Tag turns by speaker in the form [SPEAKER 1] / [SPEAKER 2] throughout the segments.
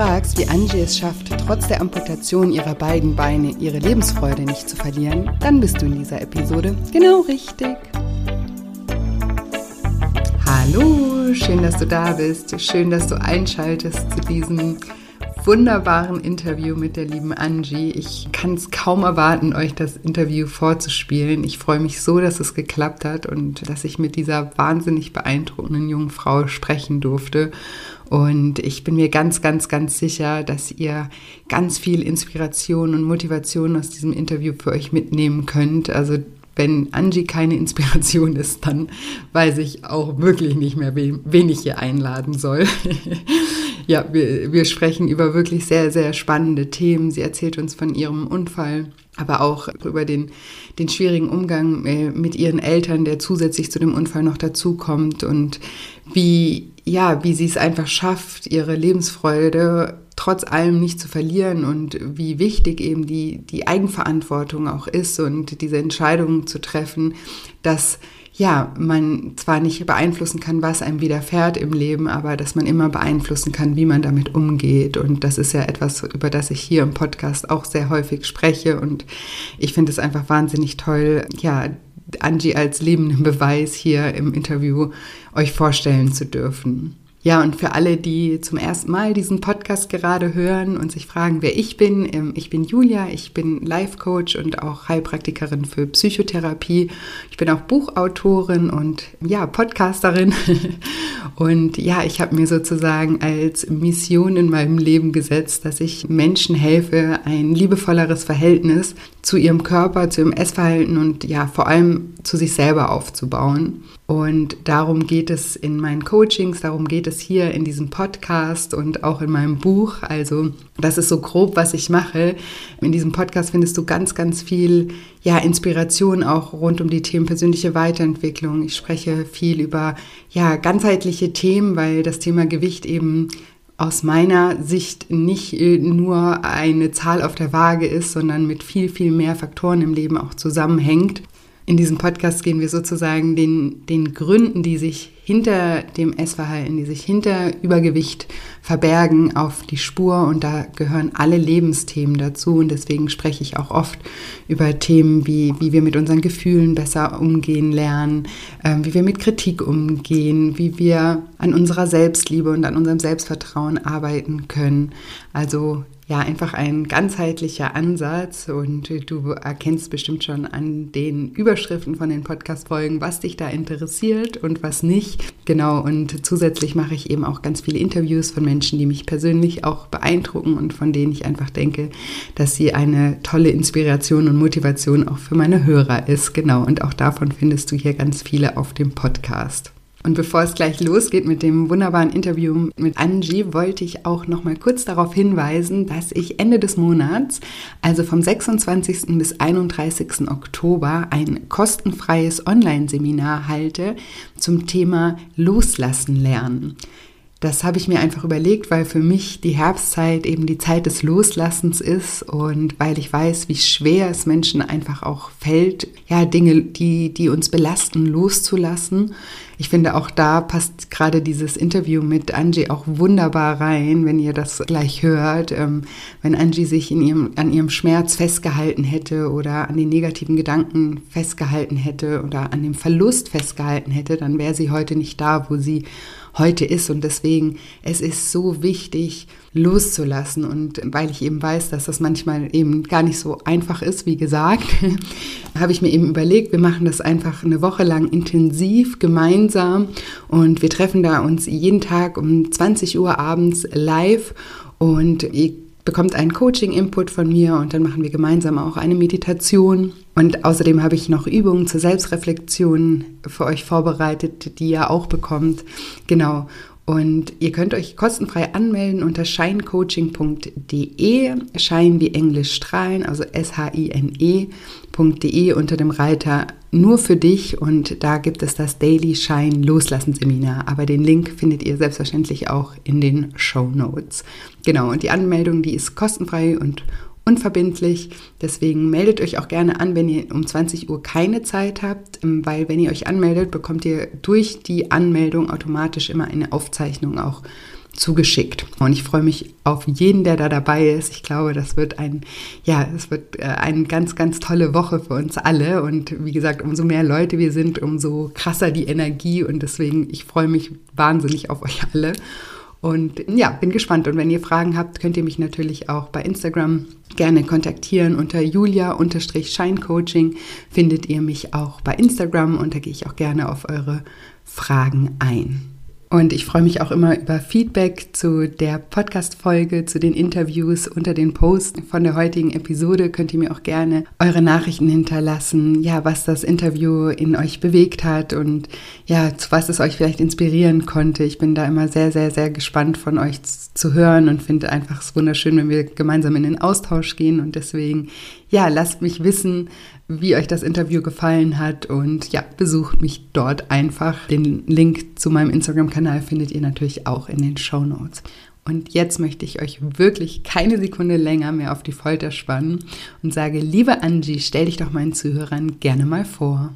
[SPEAKER 1] Fragst, wie Angie es schafft, trotz der Amputation ihrer beiden Beine ihre Lebensfreude nicht zu verlieren, dann bist du in dieser Episode genau richtig. Hallo, schön, dass du da bist. Schön, dass du einschaltest zu diesem wunderbaren Interview mit der lieben Angie. Ich kann es kaum erwarten, euch das Interview vorzuspielen. Ich freue mich so, dass es geklappt hat und dass ich mit dieser wahnsinnig beeindruckenden jungen Frau sprechen durfte. Und ich bin mir ganz, ganz, ganz sicher, dass ihr ganz viel Inspiration und Motivation aus diesem Interview für euch mitnehmen könnt. Also wenn Angie keine Inspiration ist, dann weiß ich auch wirklich nicht mehr, wen ich hier einladen soll. ja, wir, wir sprechen über wirklich sehr, sehr spannende Themen. Sie erzählt uns von ihrem Unfall, aber auch über den, den schwierigen Umgang äh, mit ihren Eltern, der zusätzlich zu dem Unfall noch dazukommt und wie, ja, wie sie es einfach schafft, ihre Lebensfreude trotz allem nicht zu verlieren und wie wichtig eben die, die Eigenverantwortung auch ist und diese Entscheidungen zu treffen, dass ja, man zwar nicht beeinflussen kann, was einem widerfährt im Leben, aber dass man immer beeinflussen kann, wie man damit umgeht. Und das ist ja etwas, über das ich hier im Podcast auch sehr häufig spreche. Und ich finde es einfach wahnsinnig toll, ja, Angie als lebenden Beweis hier im Interview euch vorstellen zu dürfen. Ja, und für alle, die zum ersten Mal diesen Podcast gerade hören und sich fragen, wer ich bin, ähm, ich bin Julia, ich bin Life Coach und auch Heilpraktikerin für Psychotherapie. Ich bin auch Buchautorin und ja, Podcasterin. Und ja, ich habe mir sozusagen als Mission in meinem Leben gesetzt, dass ich Menschen helfe, ein liebevolleres Verhältnis zu ihrem Körper, zu ihrem Essverhalten und ja, vor allem zu sich selber aufzubauen. Und darum geht es in meinen Coachings, darum geht es hier in diesem Podcast und auch in meinem Buch. Also das ist so grob, was ich mache. In diesem Podcast findest du ganz, ganz viel ja, Inspiration auch rund um die Themen persönliche Weiterentwicklung. Ich spreche viel über ja, ganzheitliche Themen, weil das Thema Gewicht eben aus meiner Sicht nicht nur eine Zahl auf der Waage ist, sondern mit viel, viel mehr Faktoren im Leben auch zusammenhängt. In diesem Podcast gehen wir sozusagen den, den Gründen, die sich hinter dem Essverhalten, die sich hinter Übergewicht verbergen, auf die Spur. Und da gehören alle Lebensthemen dazu. Und deswegen spreche ich auch oft über Themen wie, wie wir mit unseren Gefühlen besser umgehen lernen, äh, wie wir mit Kritik umgehen, wie wir an unserer Selbstliebe und an unserem Selbstvertrauen arbeiten können. Also ja einfach ein ganzheitlicher Ansatz und du erkennst bestimmt schon an den Überschriften von den Podcast-Folgen, was dich da interessiert und was nicht. Genau, und zusätzlich mache ich eben auch ganz viele Interviews von Menschen, die mich persönlich auch beeindrucken und von denen ich einfach denke, dass sie eine tolle Inspiration und Motivation auch für meine Hörer ist. Genau, und auch davon findest du hier ganz viele auf dem Podcast. Und bevor es gleich losgeht mit dem wunderbaren Interview mit Angie, wollte ich auch noch mal kurz darauf hinweisen, dass ich Ende des Monats, also vom 26. bis 31. Oktober, ein kostenfreies Online-Seminar halte zum Thema Loslassen lernen. Das habe ich mir einfach überlegt, weil für mich die Herbstzeit eben die Zeit des Loslassens ist und weil ich weiß, wie schwer es Menschen einfach auch fällt, ja, Dinge, die, die uns belasten, loszulassen. Ich finde auch da passt gerade dieses Interview mit Angie auch wunderbar rein, wenn ihr das gleich hört. Ähm, wenn Angie sich in ihrem, an ihrem Schmerz festgehalten hätte oder an den negativen Gedanken festgehalten hätte oder an dem Verlust festgehalten hätte, dann wäre sie heute nicht da, wo sie heute ist. Und deswegen, es ist so wichtig, loszulassen. Und weil ich eben weiß, dass das manchmal eben gar nicht so einfach ist, wie gesagt, habe ich mir eben überlegt, wir machen das einfach eine Woche lang intensiv gemeinsam und wir treffen da uns jeden Tag um 20 Uhr abends live und ihr bekommt einen Coaching-Input von mir und dann machen wir gemeinsam auch eine Meditation. Und außerdem habe ich noch Übungen zur Selbstreflexion für euch vorbereitet, die ihr auch bekommt. Genau. Und ihr könnt euch kostenfrei anmelden unter shinecoaching.de, Shine wie Englisch strahlen, also S-H-I-N-E.de unter dem Reiter nur für dich und da gibt es das Daily Shine Loslassen Seminar. Aber den Link findet ihr selbstverständlich auch in den Show Notes. Genau, und die Anmeldung, die ist kostenfrei und unverbindlich. Deswegen meldet euch auch gerne an, wenn ihr um 20 Uhr keine Zeit habt, ähm, weil wenn ihr euch anmeldet, bekommt ihr durch die Anmeldung automatisch immer eine Aufzeichnung auch zugeschickt. Und ich freue mich auf jeden, der da dabei ist. Ich glaube, das wird ein, ja, es wird äh, eine ganz, ganz tolle Woche für uns alle. Und wie gesagt, umso mehr Leute wir sind, umso krasser die Energie. Und deswegen, ich freue mich wahnsinnig auf euch alle. Und ja, bin gespannt. Und wenn ihr Fragen habt, könnt ihr mich natürlich auch bei Instagram gerne kontaktieren. Unter julia-scheincoaching findet ihr mich auch bei Instagram und da gehe ich auch gerne auf eure Fragen ein. Und ich freue mich auch immer über Feedback zu der Podcast-Folge, zu den Interviews unter den Posts von der heutigen Episode. Könnt ihr mir auch gerne eure Nachrichten hinterlassen, ja, was das Interview in euch bewegt hat und ja, zu was es euch vielleicht inspirieren konnte. Ich bin da immer sehr, sehr, sehr gespannt von euch zu hören und finde einfach es wunderschön, wenn wir gemeinsam in den Austausch gehen. Und deswegen, ja, lasst mich wissen, wie euch das Interview gefallen hat und ja, besucht mich dort einfach. Den Link zu meinem Instagram-Kanal findet ihr natürlich auch in den Show Notes. Und jetzt möchte ich euch wirklich keine Sekunde länger mehr auf die Folter spannen und sage, liebe Angie, stell dich doch meinen Zuhörern gerne mal vor.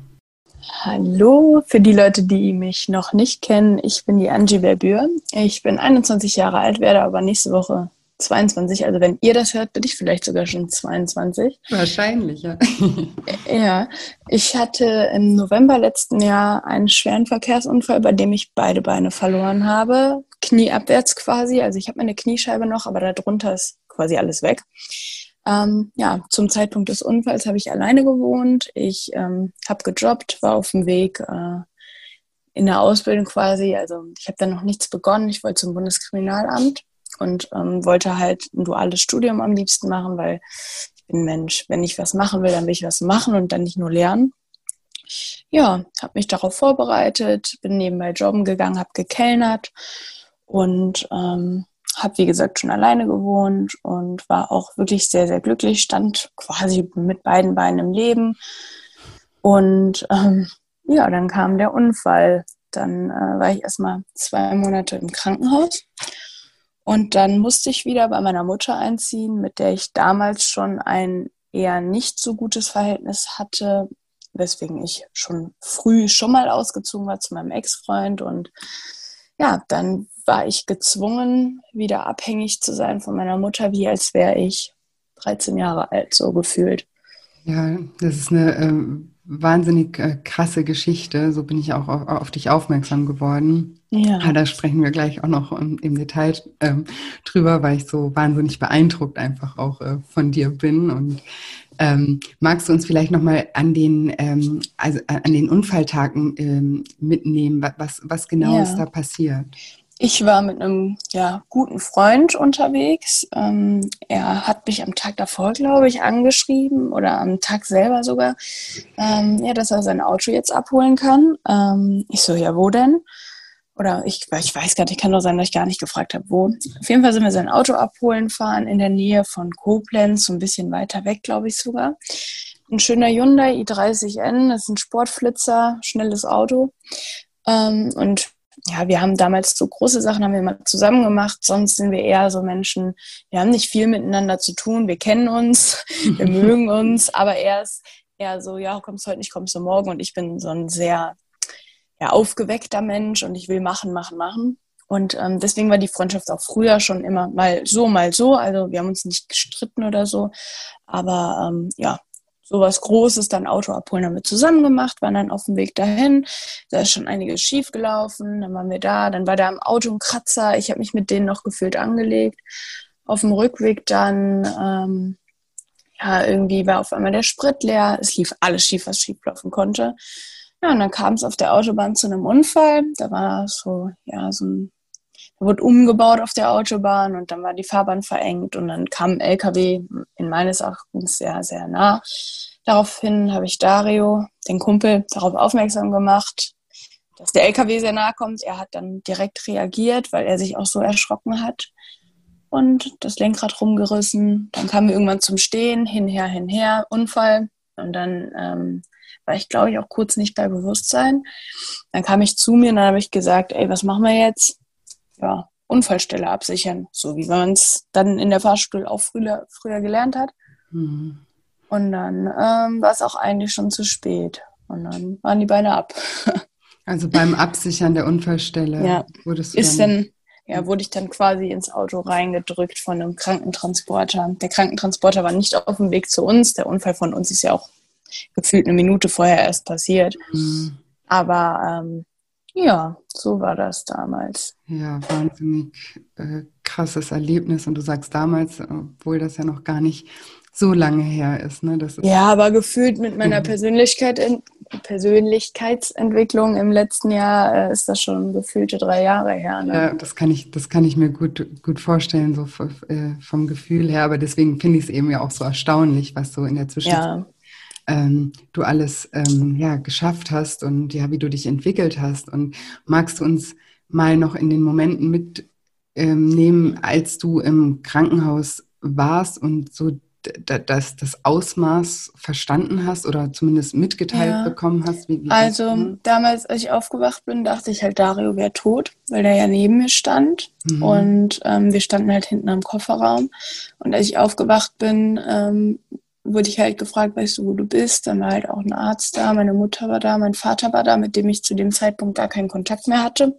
[SPEAKER 2] Hallo, für die Leute, die mich noch nicht kennen, ich bin die Angie Verbür. Ich bin 21 Jahre alt, werde aber nächste Woche 22. Also wenn ihr das hört, bin ich vielleicht sogar schon 22.
[SPEAKER 1] Wahrscheinlich, ja.
[SPEAKER 2] ja, ich hatte im November letzten Jahr einen schweren Verkehrsunfall, bei dem ich beide Beine verloren habe. Knieabwärts quasi. Also ich habe meine Kniescheibe noch, aber darunter ist quasi alles weg. Ähm, ja, zum Zeitpunkt des Unfalls habe ich alleine gewohnt. Ich ähm, habe gejobbt, war auf dem Weg äh, in der Ausbildung quasi. Also ich habe dann noch nichts begonnen. Ich wollte zum Bundeskriminalamt und ähm, wollte halt ein duales Studium am liebsten machen, weil ich bin Mensch, wenn ich was machen will, dann will ich was machen und dann nicht nur lernen. Ja, habe mich darauf vorbereitet, bin nebenbei jobben gegangen, habe gekellnert und ähm, habe, wie gesagt, schon alleine gewohnt und war auch wirklich sehr, sehr glücklich, stand quasi mit beiden Beinen im Leben. Und ähm, ja, dann kam der Unfall. Dann äh, war ich erstmal zwei Monate im Krankenhaus und dann musste ich wieder bei meiner Mutter einziehen, mit der ich damals schon ein eher nicht so gutes Verhältnis hatte, weswegen ich schon früh schon mal ausgezogen war zu meinem Ex-Freund. Und ja, dann war ich gezwungen, wieder abhängig zu sein von meiner Mutter, wie als wäre ich 13 Jahre alt, so gefühlt.
[SPEAKER 1] Ja, das ist eine ähm, wahnsinnig äh, krasse Geschichte. So bin ich auch auf, auf dich aufmerksam geworden. Ja. ja. Da sprechen wir gleich auch noch im, im Detail ähm, drüber, weil ich so wahnsinnig beeindruckt einfach auch äh, von dir bin. Und ähm, magst du uns vielleicht nochmal an den, ähm, also an den Unfalltagen ähm, mitnehmen? Was, was genau ja. ist da passiert?
[SPEAKER 2] Ich war mit einem ja, guten Freund unterwegs. Ähm, er hat mich am Tag davor, glaube ich, angeschrieben oder am Tag selber sogar, ähm, ja, dass er sein Auto jetzt abholen kann. Ähm, ich so, ja, wo denn? Oder ich, ich weiß gar nicht, kann doch sein, dass ich gar nicht gefragt habe, wo. Auf jeden Fall sind wir sein Auto abholen fahren in der Nähe von Koblenz, so ein bisschen weiter weg, glaube ich sogar. Ein schöner Hyundai i30N, das ist ein Sportflitzer, schnelles Auto. Ähm, und ja, wir haben damals so große Sachen haben wir mal zusammen gemacht. Sonst sind wir eher so Menschen, wir haben nicht viel miteinander zu tun. Wir kennen uns, wir mögen uns, aber er ist eher so, ja, kommst heute nicht, kommst du morgen. Und ich bin so ein sehr ja, aufgeweckter Mensch und ich will machen, machen, machen. Und ähm, deswegen war die Freundschaft auch früher schon immer mal so, mal so. Also wir haben uns nicht gestritten oder so. Aber ähm, ja, sowas Großes, dann Auto abholen, haben wir zusammen gemacht, waren dann auf dem Weg dahin. Da ist schon einiges schief gelaufen. Dann waren wir da, dann war da im Auto ein Kratzer. Ich habe mich mit denen noch gefühlt angelegt. Auf dem Rückweg dann, ähm, ja, irgendwie war auf einmal der Sprit leer. Es lief alles schief, was schief laufen konnte. Ja, und dann kam es auf der Autobahn zu einem Unfall. Da war so, ja, so ein wurde umgebaut auf der Autobahn und dann war die Fahrbahn verengt und dann kam ein LKW in meines Erachtens sehr, sehr nah. Daraufhin habe ich Dario, den Kumpel, darauf aufmerksam gemacht, dass der LKW sehr nahe kommt. Er hat dann direkt reagiert, weil er sich auch so erschrocken hat und das Lenkrad rumgerissen. Dann kamen wir irgendwann zum Stehen, hinher, hinher, Unfall. Und dann ähm, war ich, glaube ich, auch kurz nicht bei Bewusstsein. Dann kam ich zu mir und dann habe ich gesagt, ey, was machen wir jetzt? Ja, Unfallstelle absichern, so wie man es dann in der Fahrstuhl auch früher, früher gelernt hat. Mhm. Und dann ähm, war es auch eigentlich schon zu spät. Und dann waren die Beine ab.
[SPEAKER 1] Also beim Absichern der Unfallstelle
[SPEAKER 2] ja. wurdest du ist dann, dann ja, wurde ich dann quasi ins Auto reingedrückt von einem Krankentransporter. Der Krankentransporter war nicht auf dem Weg zu uns. Der Unfall von uns ist ja auch gefühlt eine Minute vorher erst passiert. Mhm. Aber ähm, ja, so war das damals.
[SPEAKER 1] Ja, wahnsinnig äh, krasses Erlebnis. Und du sagst damals, obwohl das ja noch gar nicht so lange her ist. Ne?
[SPEAKER 2] Das ist ja, aber gefühlt mit meiner Persönlichkeit Persönlichkeitsentwicklung im letzten Jahr äh, ist das schon gefühlte drei Jahre her.
[SPEAKER 1] Ne? Ja, das kann ich, das kann ich mir gut, gut vorstellen, so äh, vom Gefühl her. Aber deswegen finde ich es eben ja auch so erstaunlich, was so in der Zwischenzeit ja. Ähm, du alles ähm, ja, geschafft hast und ja, wie du dich entwickelt hast. Und magst du uns mal noch in den Momenten mitnehmen, ähm, als du im Krankenhaus warst und so das, das Ausmaß verstanden hast oder zumindest mitgeteilt ja. bekommen hast?
[SPEAKER 2] Wie, wie also damals, als ich aufgewacht bin, dachte ich halt, Dario wäre tot, weil der ja neben mir stand. Mhm. Und ähm, wir standen halt hinten am Kofferraum. Und als ich aufgewacht bin, ähm, wurde ich halt gefragt, weißt du, wo du bist? Dann war halt auch ein Arzt da, meine Mutter war da, mein Vater war da, mit dem ich zu dem Zeitpunkt gar keinen Kontakt mehr hatte.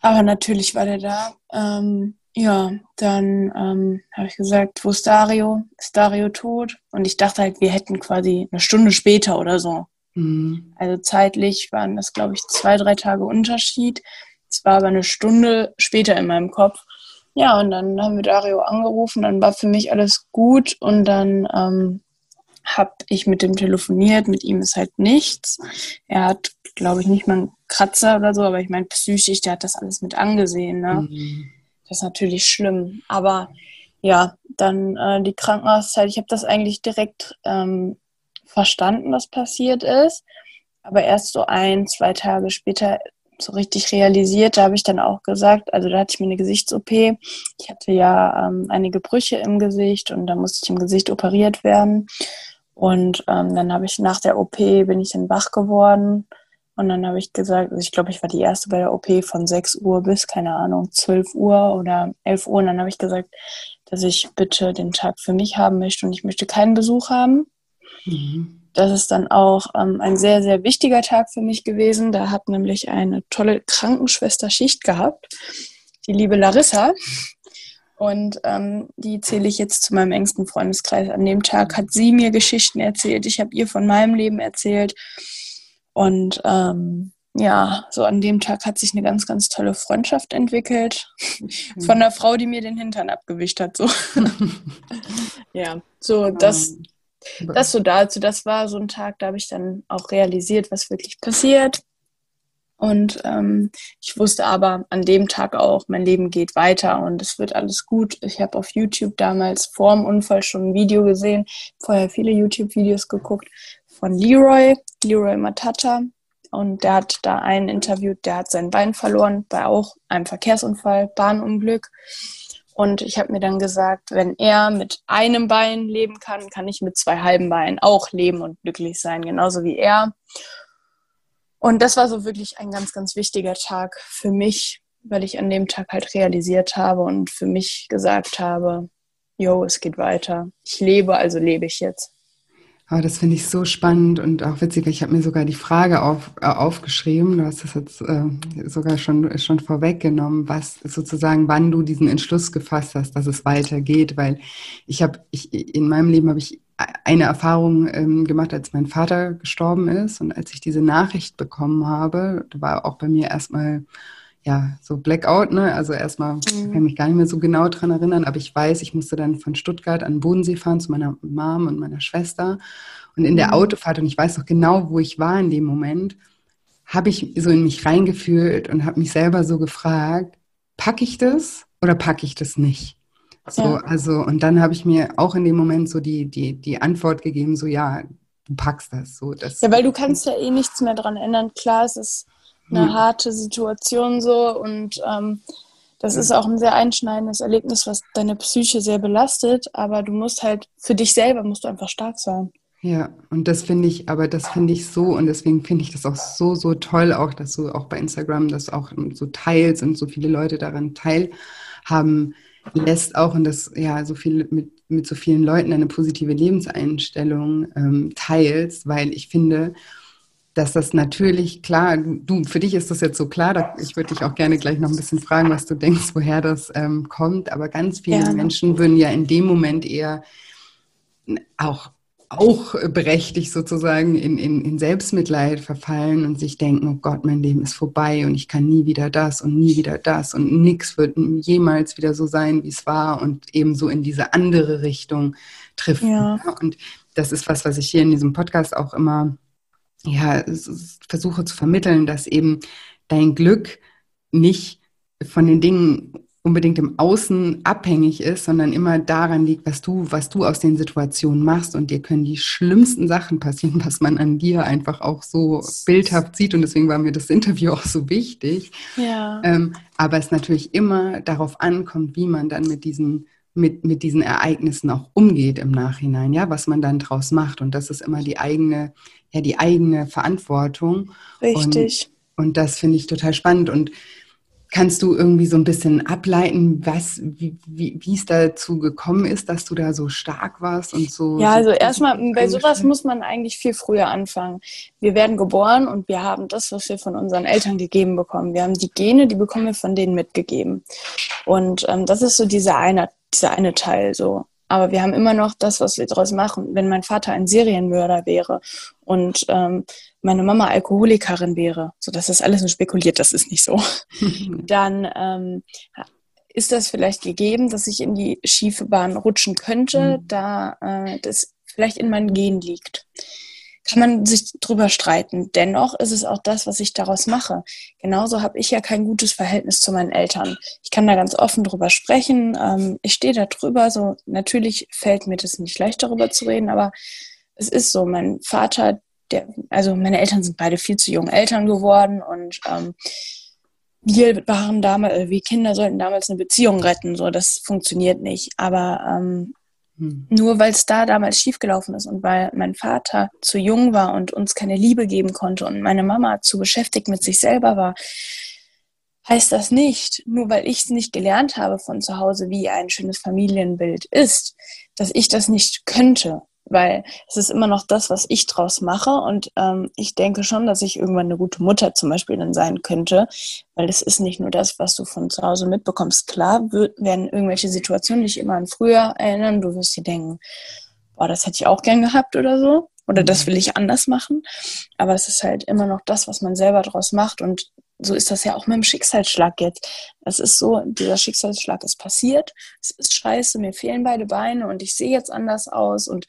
[SPEAKER 2] Aber natürlich war der da. Ähm, ja, dann ähm, habe ich gesagt, wo ist Dario? Ist Dario tot? Und ich dachte halt, wir hätten quasi eine Stunde später oder so. Mhm. Also zeitlich waren das, glaube ich, zwei, drei Tage Unterschied. Es war aber eine Stunde später in meinem Kopf. Ja, und dann haben wir Dario angerufen, dann war für mich alles gut und dann ähm, habe ich mit dem telefoniert, mit ihm ist halt nichts. Er hat, glaube ich, nicht mal einen Kratzer oder so, aber ich meine, psychisch, der hat das alles mit angesehen. Ne? Mhm. Das ist natürlich schlimm. Aber ja, dann äh, die Krankenhauszeit, ich habe das eigentlich direkt ähm, verstanden, was passiert ist. Aber erst so ein, zwei Tage später so richtig realisiert, da habe ich dann auch gesagt, also da hatte ich mir eine Gesichts-OP. Ich hatte ja ähm, einige Brüche im Gesicht und da musste ich im Gesicht operiert werden. Und ähm, dann habe ich nach der OP bin ich dann wach geworden und dann habe ich gesagt, also ich glaube, ich war die erste bei der OP von 6 Uhr bis, keine Ahnung, 12 Uhr oder 11 Uhr. Und dann habe ich gesagt, dass ich bitte den Tag für mich haben möchte und ich möchte keinen Besuch haben. Mhm. Das ist dann auch ähm, ein sehr, sehr wichtiger Tag für mich gewesen. Da hat nämlich eine tolle Krankenschwester Schicht gehabt, die liebe Larissa. Und ähm, die zähle ich jetzt zu meinem engsten Freundeskreis. An dem Tag hat sie mir Geschichten erzählt. Ich habe ihr von meinem Leben erzählt. Und ähm, ja, so an dem Tag hat sich eine ganz, ganz tolle Freundschaft entwickelt. Von einer Frau, die mir den Hintern abgewischt hat. So. ja, so das, das so dazu. Das war so ein Tag, da habe ich dann auch realisiert, was wirklich passiert. Und ähm, ich wusste aber an dem Tag auch, mein Leben geht weiter und es wird alles gut. Ich habe auf YouTube damals vor dem Unfall schon ein Video gesehen, vorher viele YouTube-Videos geguckt von Leroy, Leroy Matata. Und der hat da einen interviewt, der hat sein Bein verloren bei auch einem Verkehrsunfall, Bahnunglück. Und ich habe mir dann gesagt, wenn er mit einem Bein leben kann, kann ich mit zwei halben Beinen auch leben und glücklich sein, genauso wie er. Und das war so wirklich ein ganz, ganz wichtiger Tag für mich, weil ich an dem Tag halt realisiert habe und für mich gesagt habe, yo, es geht weiter. Ich lebe, also lebe ich jetzt.
[SPEAKER 1] Oh, das finde ich so spannend und auch witzig. Ich habe mir sogar die Frage auf, äh, aufgeschrieben. Du hast das jetzt äh, sogar schon, schon vorweggenommen, was sozusagen, wann du diesen Entschluss gefasst hast, dass es weitergeht. Weil ich habe, ich, in meinem Leben habe ich eine Erfahrung ähm, gemacht, als mein Vater gestorben ist. Und als ich diese Nachricht bekommen habe, war auch bei mir erstmal ja, so Blackout, ne? Also erstmal, mhm. kann ich mich gar nicht mehr so genau dran erinnern, aber ich weiß, ich musste dann von Stuttgart an den Bodensee fahren zu meiner Mom und meiner Schwester. Und in der mhm. Autofahrt, und ich weiß noch genau, wo ich war in dem Moment, habe ich so in mich reingefühlt und habe mich selber so gefragt, packe ich das oder packe ich das nicht? So, ja. also, und dann habe ich mir auch in dem Moment so die, die, die Antwort gegeben, so ja, du packst das. So, das
[SPEAKER 2] ja, weil du kannst ja eh nichts mehr dran ändern. Klar, es ist eine hm. harte Situation so und ähm, das ist auch ein sehr einschneidendes Erlebnis, was deine Psyche sehr belastet, aber du musst halt für dich selber musst du einfach stark sein.
[SPEAKER 1] Ja, und das finde ich, aber das finde ich so und deswegen finde ich das auch so, so toll, auch dass du auch bei Instagram das auch so teilst und so viele Leute daran teilhaben lässt auch und das ja so viel mit, mit so vielen Leuten eine positive Lebenseinstellung ähm, teilst, weil ich finde, dass das natürlich klar, du, für dich ist das jetzt so klar, ich würde dich auch gerne gleich noch ein bisschen fragen, was du denkst, woher das ähm, kommt, aber ganz viele ja. Menschen würden ja in dem Moment eher auch auch berechtigt sozusagen in, in, in Selbstmitleid verfallen und sich denken, oh Gott, mein Leben ist vorbei und ich kann nie wieder das und nie wieder das und nichts wird jemals wieder so sein, wie es war und eben so in diese andere Richtung trifft. Ja. Und das ist was, was ich hier in diesem Podcast auch immer ja, versuche zu vermitteln, dass eben dein Glück nicht von den Dingen unbedingt im Außen abhängig ist, sondern immer daran liegt, was du, was du aus den Situationen machst. Und dir können die schlimmsten Sachen passieren, was man an dir einfach auch so bildhaft sieht. Und deswegen war mir das Interview auch so wichtig. Ja. Ähm, aber es natürlich immer darauf ankommt, wie man dann mit diesen mit, mit diesen Ereignissen auch umgeht im Nachhinein, ja, was man dann draus macht. Und das ist immer die eigene, ja, die eigene Verantwortung.
[SPEAKER 2] Richtig.
[SPEAKER 1] Und, und das finde ich total spannend. Und Kannst du irgendwie so ein bisschen ableiten, was, wie, wie, wie es dazu gekommen ist, dass du da so stark warst und so?
[SPEAKER 2] Ja,
[SPEAKER 1] also
[SPEAKER 2] so erstmal, bei sowas muss man eigentlich viel früher anfangen. Wir werden geboren und wir haben das, was wir von unseren Eltern gegeben bekommen. Wir haben die Gene, die bekommen wir von denen mitgegeben. Und ähm, das ist so dieser eine, dieser eine Teil so. Aber wir haben immer noch das, was wir daraus machen. Wenn mein Vater ein Serienmörder wäre und ähm, meine Mama Alkoholikerin wäre, so das ist alles nur spekuliert, das ist nicht so, dann ähm, ist das vielleicht gegeben, dass ich in die schiefe Bahn rutschen könnte, mhm. da äh, das vielleicht in meinen Gen liegt. Kann man sich drüber streiten. Dennoch ist es auch das, was ich daraus mache. Genauso habe ich ja kein gutes Verhältnis zu meinen Eltern. Ich kann da ganz offen drüber sprechen. Ähm, ich stehe da drüber. So natürlich fällt mir das nicht leicht, darüber zu reden, aber es ist so. Mein Vater, der, also meine Eltern sind beide viel zu jung Eltern geworden und ähm, wir waren damals, äh, wir Kinder sollten damals eine Beziehung retten, so das funktioniert nicht. Aber ähm, hm. nur weil es da damals schiefgelaufen ist und weil mein Vater zu jung war und uns keine Liebe geben konnte und meine Mama zu beschäftigt mit sich selber war, heißt das nicht, nur weil ich es nicht gelernt habe von zu Hause, wie ein schönes Familienbild ist, dass ich das nicht könnte weil es ist immer noch das, was ich draus mache. Und ähm, ich denke schon, dass ich irgendwann eine gute Mutter zum Beispiel dann sein könnte, weil es ist nicht nur das, was du von zu Hause mitbekommst. Klar werden irgendwelche Situationen dich immer an früher erinnern. Du wirst dir denken, boah, das hätte ich auch gern gehabt oder so. Oder das mhm. will ich anders machen. Aber es ist halt immer noch das, was man selber draus macht. Und so ist das ja auch mit dem Schicksalsschlag jetzt. Es ist so, dieser Schicksalsschlag ist passiert. Es ist scheiße, mir fehlen beide Beine und ich sehe jetzt anders aus und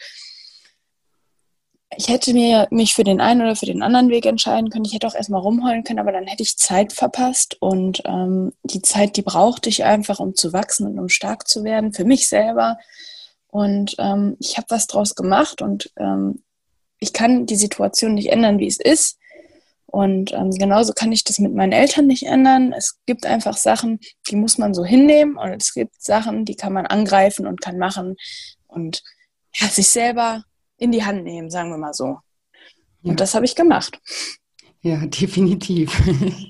[SPEAKER 2] ich hätte mir mich für den einen oder für den anderen Weg entscheiden können. Ich hätte auch erstmal rumheulen können, aber dann hätte ich Zeit verpasst. Und ähm, die Zeit, die brauchte ich einfach, um zu wachsen und um stark zu werden, für mich selber. Und ähm, ich habe was draus gemacht und ähm, ich kann die Situation nicht ändern, wie es ist. Und ähm, genauso kann ich das mit meinen Eltern nicht ändern. Es gibt einfach Sachen, die muss man so hinnehmen. Und es gibt Sachen, die kann man angreifen und kann machen. Und ja, sich selber in die Hand nehmen, sagen wir mal so. Und ja. das habe ich gemacht.
[SPEAKER 1] Ja, definitiv.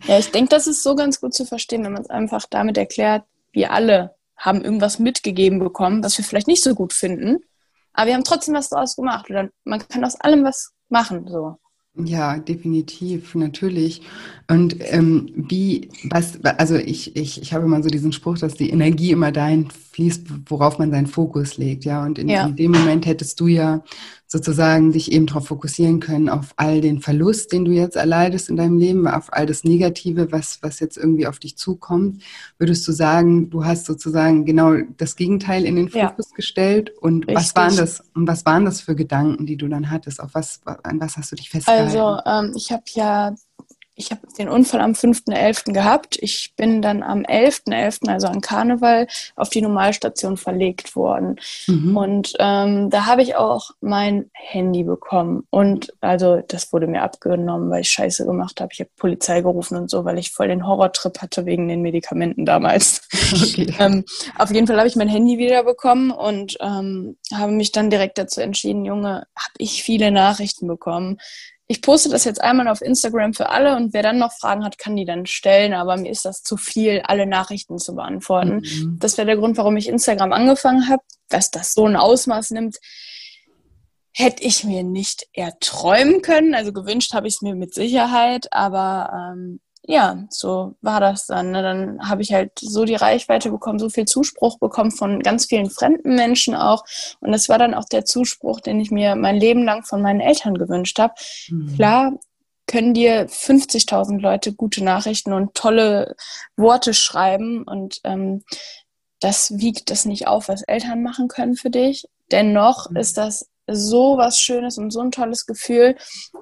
[SPEAKER 2] ja, ich denke, das ist so ganz gut zu verstehen, wenn man es einfach damit erklärt, wir alle haben irgendwas mitgegeben bekommen, was wir vielleicht nicht so gut finden, aber wir haben trotzdem was daraus gemacht. Oder man kann aus allem was machen. So.
[SPEAKER 1] Ja, definitiv, natürlich. Und ähm, wie, was, also ich, ich, ich habe immer so diesen Spruch, dass die Energie immer dahin fließt, worauf man seinen Fokus legt, ja. Und in, ja. in dem Moment hättest du ja sozusagen dich eben darauf fokussieren können, auf all den Verlust, den du jetzt erleidest in deinem Leben, auf all das Negative, was, was jetzt irgendwie auf dich zukommt, würdest du sagen, du hast sozusagen genau das Gegenteil in den Fokus ja. gestellt und Richtig. was waren das und was waren das für Gedanken, die du dann hattest? Auf was, an was hast du dich festgehalten?
[SPEAKER 2] Also ähm, ich habe ja ich habe den Unfall am 5.11. gehabt. Ich bin dann am 11.11., .11., also an Karneval, auf die Normalstation verlegt worden. Mhm. Und ähm, da habe ich auch mein Handy bekommen. Und also das wurde mir abgenommen, weil ich Scheiße gemacht habe. Ich habe Polizei gerufen und so, weil ich voll den Horrortrip hatte wegen den Medikamenten damals. Okay. ähm, auf jeden Fall habe ich mein Handy wieder bekommen und ähm, habe mich dann direkt dazu entschieden, Junge, habe ich viele Nachrichten bekommen ich poste das jetzt einmal auf Instagram für alle und wer dann noch Fragen hat, kann die dann stellen. Aber mir ist das zu viel, alle Nachrichten zu beantworten. Mhm. Das wäre der Grund, warum ich Instagram angefangen habe, dass das so ein Ausmaß nimmt. Hätte ich mir nicht erträumen können. Also gewünscht habe ich es mir mit Sicherheit, aber ähm, ja, so war das dann. Ne? Dann habe ich halt so die Reichweite bekommen, so viel Zuspruch bekommen von ganz vielen fremden Menschen auch. Und das war dann auch der Zuspruch, den ich mir mein Leben lang von meinen Eltern gewünscht habe. Mhm. Klar können dir 50.000 Leute gute Nachrichten und tolle Worte schreiben und ähm, das wiegt das nicht auf, was Eltern machen können für dich. Dennoch mhm. ist das so was Schönes und so ein tolles Gefühl,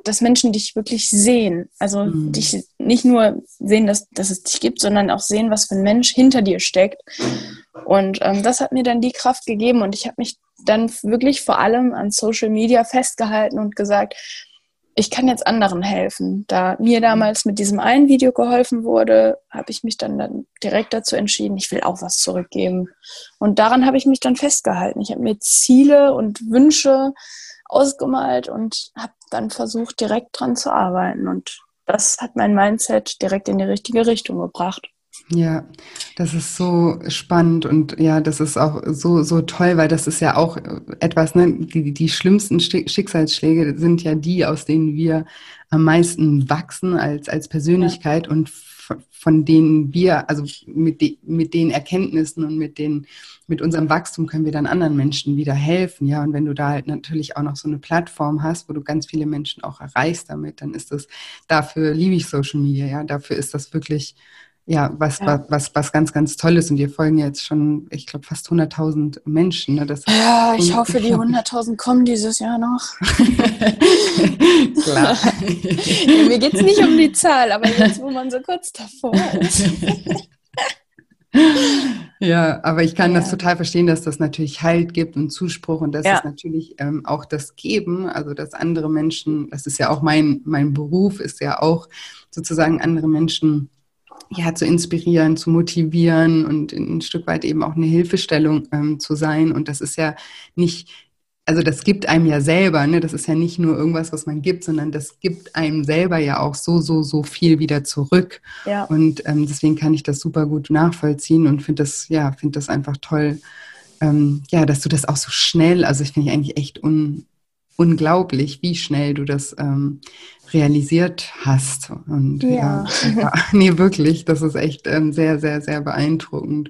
[SPEAKER 2] dass Menschen dich wirklich sehen. Also mhm. dich nicht nur sehen, dass, dass es dich gibt, sondern auch sehen, was für ein Mensch hinter dir steckt. Und ähm, das hat mir dann die Kraft gegeben und ich habe mich dann wirklich vor allem an Social Media festgehalten und gesagt, ich kann jetzt anderen helfen. Da mir mhm. damals mit diesem einen Video geholfen wurde, habe ich mich dann, dann direkt dazu entschieden, ich will auch was zurückgeben. Und daran habe ich mich dann festgehalten. Ich habe mir Ziele und Wünsche ausgemalt und habe dann versucht, direkt dran zu arbeiten. Und das hat mein Mindset direkt in die richtige Richtung gebracht.
[SPEAKER 1] Ja, das ist so spannend und ja, das ist auch so, so toll, weil das ist ja auch etwas, ne, die, die schlimmsten Schicksalsschläge sind ja die, aus denen wir am meisten wachsen als, als Persönlichkeit ja. und von denen wir, also mit, de, mit den Erkenntnissen und mit den, mit unserem Wachstum können wir dann anderen Menschen wieder helfen, ja. Und wenn du da halt natürlich auch noch so eine Plattform hast, wo du ganz viele Menschen auch erreichst damit, dann ist das, dafür liebe ich Social Media, ja. Dafür ist das wirklich ja, was, ja. was, was ganz, ganz toll ist. Und wir folgen jetzt schon, ich glaube, fast 100.000 Menschen. Ne?
[SPEAKER 2] Das ja, ich hoffe, die 100.000 kommen dieses Jahr noch. Klar. ja, mir geht es nicht um die Zahl, aber jetzt, wo man so kurz davor ist.
[SPEAKER 1] ja, aber ich kann ja. das total verstehen, dass das natürlich Halt gibt und Zuspruch und das ja. ist natürlich ähm, auch das Geben, also dass andere Menschen, das ist ja auch mein, mein Beruf, ist ja auch sozusagen andere Menschen ja, zu inspirieren, zu motivieren und ein Stück weit eben auch eine Hilfestellung ähm, zu sein. Und das ist ja nicht, also das gibt einem ja selber, ne? Das ist ja nicht nur irgendwas, was man gibt, sondern das gibt einem selber ja auch so, so, so viel wieder zurück. Ja. Und ähm, deswegen kann ich das super gut nachvollziehen und finde das, ja, finde das einfach toll, ähm, ja, dass du das auch so schnell, also ich finde ich eigentlich echt un, unglaublich, wie schnell du das ähm, realisiert hast. Und ja, ja nee, wirklich, das ist echt ähm, sehr, sehr, sehr beeindruckend.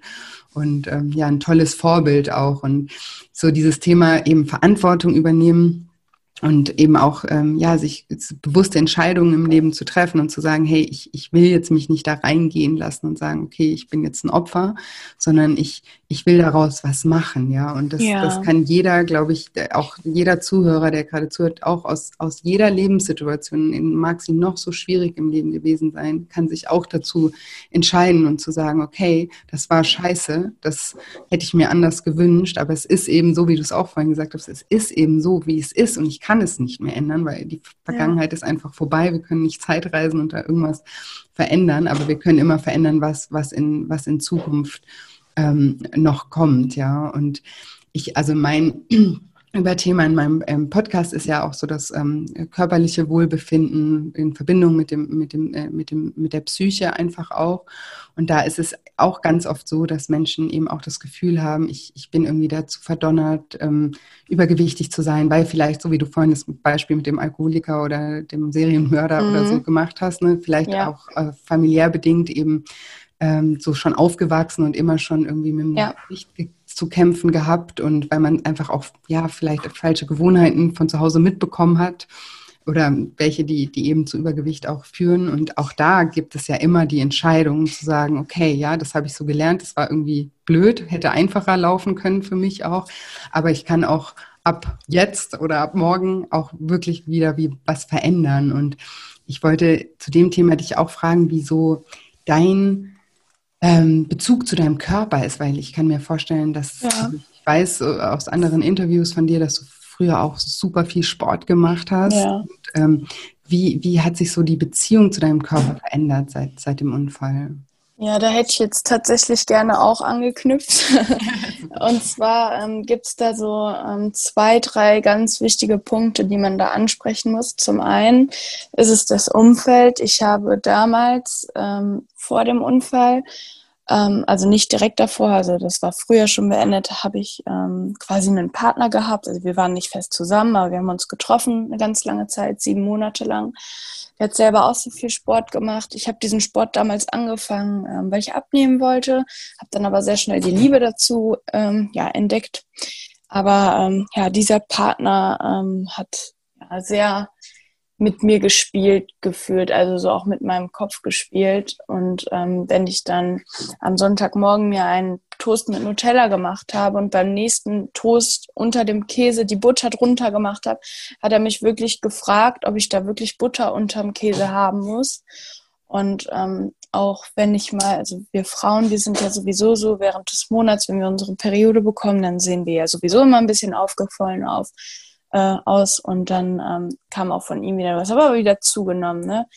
[SPEAKER 1] Und ähm, ja, ein tolles Vorbild auch. Und so dieses Thema eben Verantwortung übernehmen und eben auch ähm, ja sich bewusste Entscheidungen im Leben zu treffen und zu sagen, hey, ich, ich will jetzt mich nicht da reingehen lassen und sagen, okay, ich bin jetzt ein Opfer, sondern ich ich will daraus was machen, ja. Und das, ja. das kann jeder, glaube ich, auch jeder Zuhörer, der gerade zuhört, auch aus, aus jeder Lebenssituation, mag sie noch so schwierig im Leben gewesen sein, kann sich auch dazu entscheiden und zu sagen, okay, das war scheiße, das hätte ich mir anders gewünscht, aber es ist eben so, wie du es auch vorhin gesagt hast, es ist eben so, wie es ist und ich kann es nicht mehr ändern, weil die Vergangenheit ja. ist einfach vorbei. Wir können nicht Zeitreisen und da irgendwas verändern, aber wir können immer verändern, was, was in, was in Zukunft ähm, noch kommt, ja. Und ich, also mein über Thema in meinem ähm, Podcast ist ja auch so das ähm, körperliche Wohlbefinden in Verbindung mit dem, mit dem, äh, mit dem, mit der Psyche einfach auch. Und da ist es auch ganz oft so, dass Menschen eben auch das Gefühl haben, ich, ich bin irgendwie dazu verdonnert, ähm, übergewichtig zu sein, weil vielleicht, so wie du vorhin das Beispiel mit dem Alkoholiker oder dem Serienmörder mhm. oder so gemacht hast, ne, vielleicht ja. auch äh, familiär bedingt eben ähm, so schon aufgewachsen und immer schon irgendwie mit dem ja. Gewicht zu kämpfen gehabt und weil man einfach auch ja vielleicht falsche Gewohnheiten von zu Hause mitbekommen hat oder welche, die, die eben zu Übergewicht auch führen. Und auch da gibt es ja immer die Entscheidung zu sagen, okay, ja, das habe ich so gelernt, das war irgendwie blöd, hätte einfacher laufen können für mich auch, aber ich kann auch ab jetzt oder ab morgen auch wirklich wieder wie was verändern. Und ich wollte zu dem Thema dich auch fragen, wieso dein ähm, Bezug zu deinem Körper ist, weil ich kann mir vorstellen, dass ja. also ich weiß aus anderen Interviews von dir, dass du früher auch super viel Sport gemacht hast. Ja. Und, ähm, wie, wie hat sich so die Beziehung zu deinem Körper verändert seit, seit dem Unfall?
[SPEAKER 2] Ja, da hätte ich jetzt tatsächlich gerne auch angeknüpft. und zwar ähm, gibt es da so ähm, zwei, drei ganz wichtige Punkte, die man da ansprechen muss. Zum einen ist es das Umfeld. Ich habe damals ähm, vor dem Unfall ähm, also nicht direkt davor, also das war früher schon beendet, habe ich ähm, quasi einen Partner gehabt. Also wir waren nicht fest zusammen, aber wir haben uns getroffen eine ganz lange Zeit, sieben Monate lang. Der hat selber auch so viel Sport gemacht. Ich habe diesen Sport damals angefangen, ähm, weil ich abnehmen wollte, habe dann aber sehr schnell die Liebe dazu ähm, ja, entdeckt. Aber ähm, ja, dieser Partner ähm, hat ja, sehr mit mir gespielt, gefühlt, also so auch mit meinem Kopf gespielt. Und ähm, wenn ich dann am Sonntagmorgen mir einen Toast mit Nutella gemacht habe und beim nächsten Toast unter dem Käse die Butter drunter gemacht habe, hat er mich wirklich gefragt, ob ich da wirklich Butter unterm Käse haben muss. Und ähm, auch wenn ich mal, also wir Frauen, wir sind ja sowieso so während des Monats, wenn wir unsere Periode bekommen, dann sehen wir ja sowieso immer ein bisschen aufgefallen auf äh, aus und dann ähm, kam auch von ihm wieder was, aber wieder zugenommen. Ne?